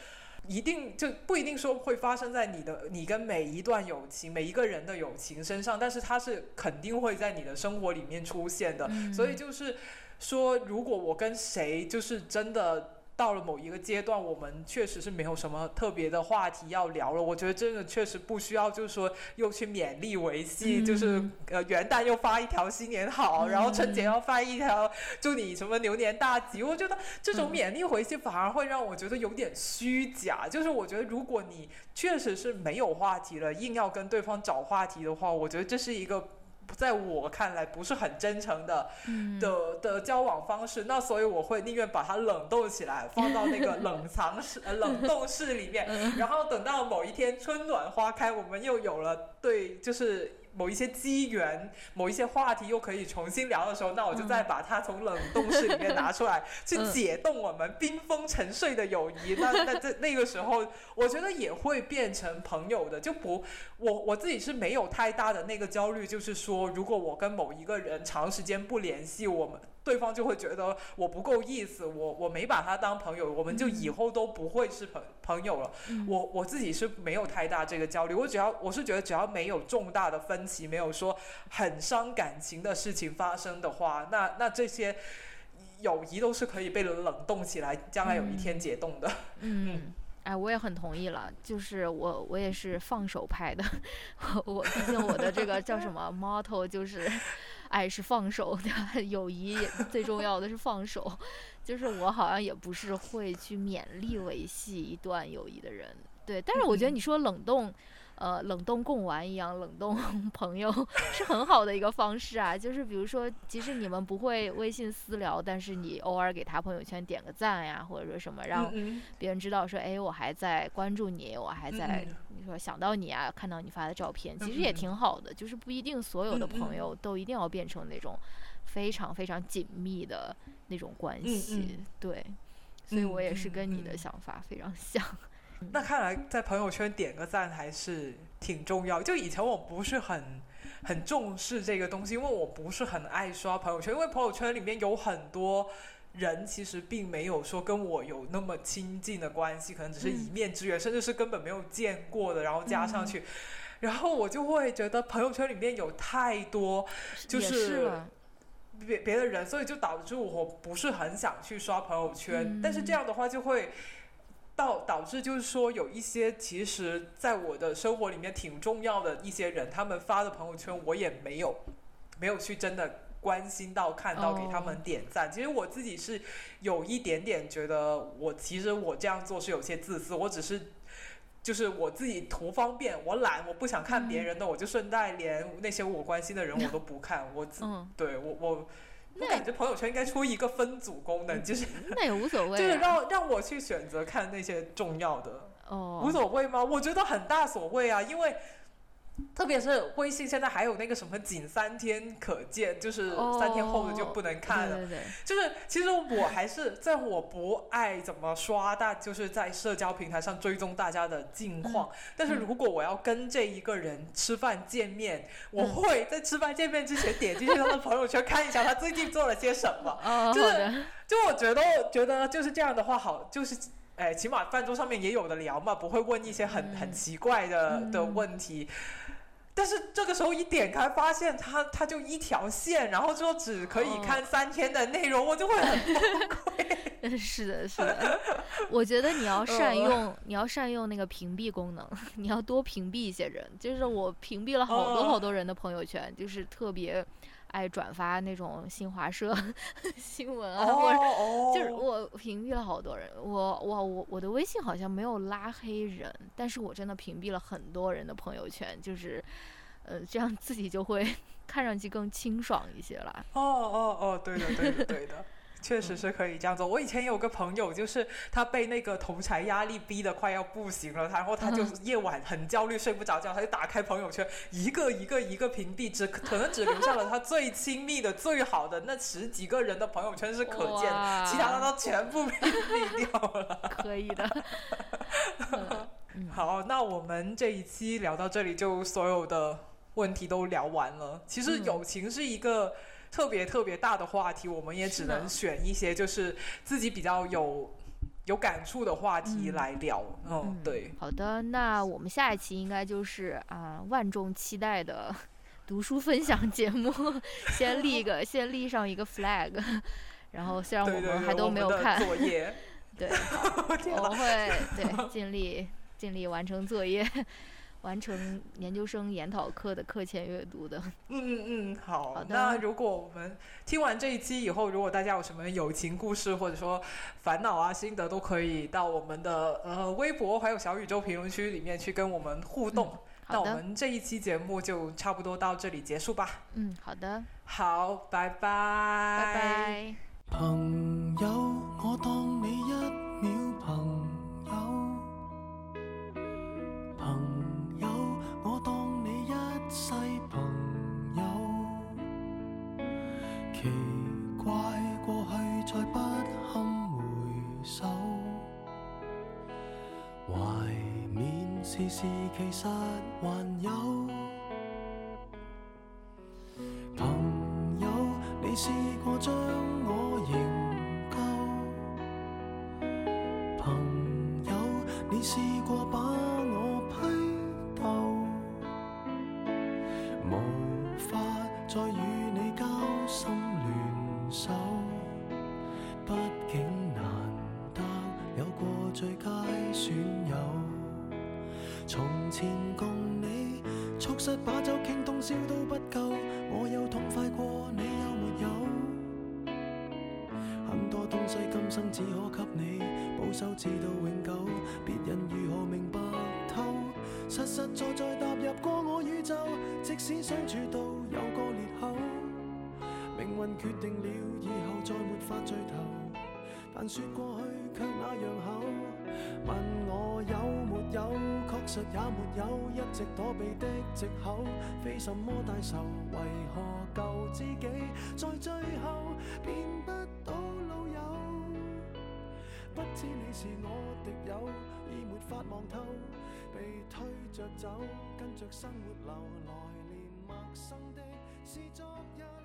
一定就不一定说会发生在你的你跟每一段友情、每一个人的友情身上，但是它是肯定会在你的生活里面出现的。所以就是说，如果我跟谁就是真的。到了某一个阶段，我们确实是没有什么特别的话题要聊了。我觉得真的确实不需要，就是说又去勉力维系，就是呃元旦又发一条新年好，然后春节要发一条祝你什么牛年大吉。我觉得这种勉励维系反而会让我觉得有点虚假。就是我觉得如果你确实是没有话题了，硬要跟对方找话题的话，我觉得这是一个。在我看来不是很真诚的的的交往方式，那所以我会宁愿把它冷冻起来，放到那个 冷藏室、呃冷冻室里面，然后等到某一天春暖花开，我们又有了对，就是。某一些机缘，某一些话题又可以重新聊的时候，那我就再把它从冷冻室里面拿出来，去解冻我们冰封沉睡的友谊。那那这那个时候，我觉得也会变成朋友的，就不我我自己是没有太大的那个焦虑，就是说，如果我跟某一个人长时间不联系，我们。对方就会觉得我不够意思，我我没把他当朋友，我们就以后都不会是朋朋友了。我我自己是没有太大这个焦虑，我只要我是觉得只要没有重大的分歧，没有说很伤感情的事情发生的话，那那这些友谊都是可以被冷冻起来，将来有一天解冻的。嗯，哎，我也很同意了，就是我我也是放手派的，我毕竟我的这个叫什么 motto 就是。爱是放手的，友谊最重要的是放手。就是我好像也不是会去勉力维系一段友谊的人，对。但是我觉得你说冷冻。呃，冷冻贡丸一样冷冻 朋友是很好的一个方式啊。就是比如说，即使你们不会微信私聊，但是你偶尔给他朋友圈点个赞呀，或者说什么，让别人知道说，哎，我还在关注你，我还在你说想到你啊，看到你发的照片，其实也挺好的。就是不一定所有的朋友都一定要变成那种非常非常紧密的那种关系，对。所以我也是跟你的想法非常 像。那看来在朋友圈点个赞还是挺重要。就以前我不是很很重视这个东西，因为我不是很爱刷朋友圈，因为朋友圈里面有很多人其实并没有说跟我有那么亲近的关系，可能只是一面之缘，甚至是根本没有见过的，然后加上去，然后我就会觉得朋友圈里面有太多就是别别的人，所以就导致我不是很想去刷朋友圈。但是这样的话就会。导导致就是说，有一些其实在我的生活里面挺重要的一些人，他们发的朋友圈我也没有没有去真的关心到、看到，给他们点赞。其实我自己是有一点点觉得，我其实我这样做是有些自私。我只是就是我自己图方便，我懒，我不想看别人的，我就顺带连那些我关心的人我都不看。我对我我。我感觉朋友圈应该出一个分组功能，就是那也无所谓，就是让让我去选择看那些重要的，哦，无所谓吗？我觉得很大所谓啊，因为特别是微信现在还有那个什么仅三天可见，就是三天后的就不能看了。对对对，就是其实我还是在我不爱怎么刷大，就是在社交平台上追踪大家的近况。但是如果我要跟这一个人吃饭见面，我会在吃饭见面之前点进去他的朋友圈看一下他最近做了些什么。哦，就是就我觉得觉得就是这样的话好，就是哎，起码饭桌上面也有的聊嘛，不会问一些很很奇怪的的问题。但是这个时候一点开，发现它它就一条线，然后就只可以看三天的内容，我就会很崩溃。是的，是的。我觉得你要善用，你要善用那个屏蔽功能，你要多屏蔽一些人。就是我屏蔽了好多好多人的朋友圈，就是特别爱转发那种新华社 新闻啊，或者就是我屏蔽了好多人。我我我我的微信好像没有拉黑人，但是我真的屏蔽了很多人的朋友圈，就是。呃，这样自己就会 看上去更清爽一些了。哦哦哦，对的对的对的，确实是可以这样做。我以前有个朋友，就是他被那个同才压力逼得快要不行了，然后他就夜晚很焦虑，睡不着觉，他就打开朋友圈，一个一个一个屏蔽，只可能只留下了他最亲密的、最好的那十几个人的朋友圈是可见，其他的都全部屏蔽掉了。可以的。好，那我们这一期聊到这里，就所有的。问题都聊完了，其实友情是一个特别特别大的话题，我们也只能选一些就是自己比较有有感触的话题来聊。嗯，对。好的，那我们下一期应该就是啊万众期待的 读书分享节目，先立个 先立上一个 flag，然后虽然我们还都没有看。作业，对，我会对尽力尽力完成作业。完成研究生研讨课的课前阅读的。嗯嗯嗯，好。好的。那如果我们听完这一期以后，如果大家有什么友情故事或者说烦恼啊、心得，都可以到我们的呃微博还有小宇宙评论区里面去跟我们互动。那我们这一期节目就差不多到这里结束吧。嗯，好的。好，拜拜。拜拜。朋友，我当你一秒朋友。一世朋友，奇怪过去再不堪回首，怀缅时事其实还有。朋友，你试过将我营救？朋友，你试过把我批斗？无法再与你交心联手，毕竟难得有过最佳损友。从前共你促膝把酒倾通宵都不够，我有痛快过，你有没有？很多东西今生只可给你保守，至到永久，别人如何明白？实实在在踏入过我宇宙，即使相处到有个裂口，命运决定了以后再没法聚头。但说过去却那样厚，问我有没有？确实也没有一直躲避的借口，非什么大仇，为何旧知己在最后变不到老友？不知你是我敌友，已没法望透，推着走，跟着生活流，来年陌生的是昨日。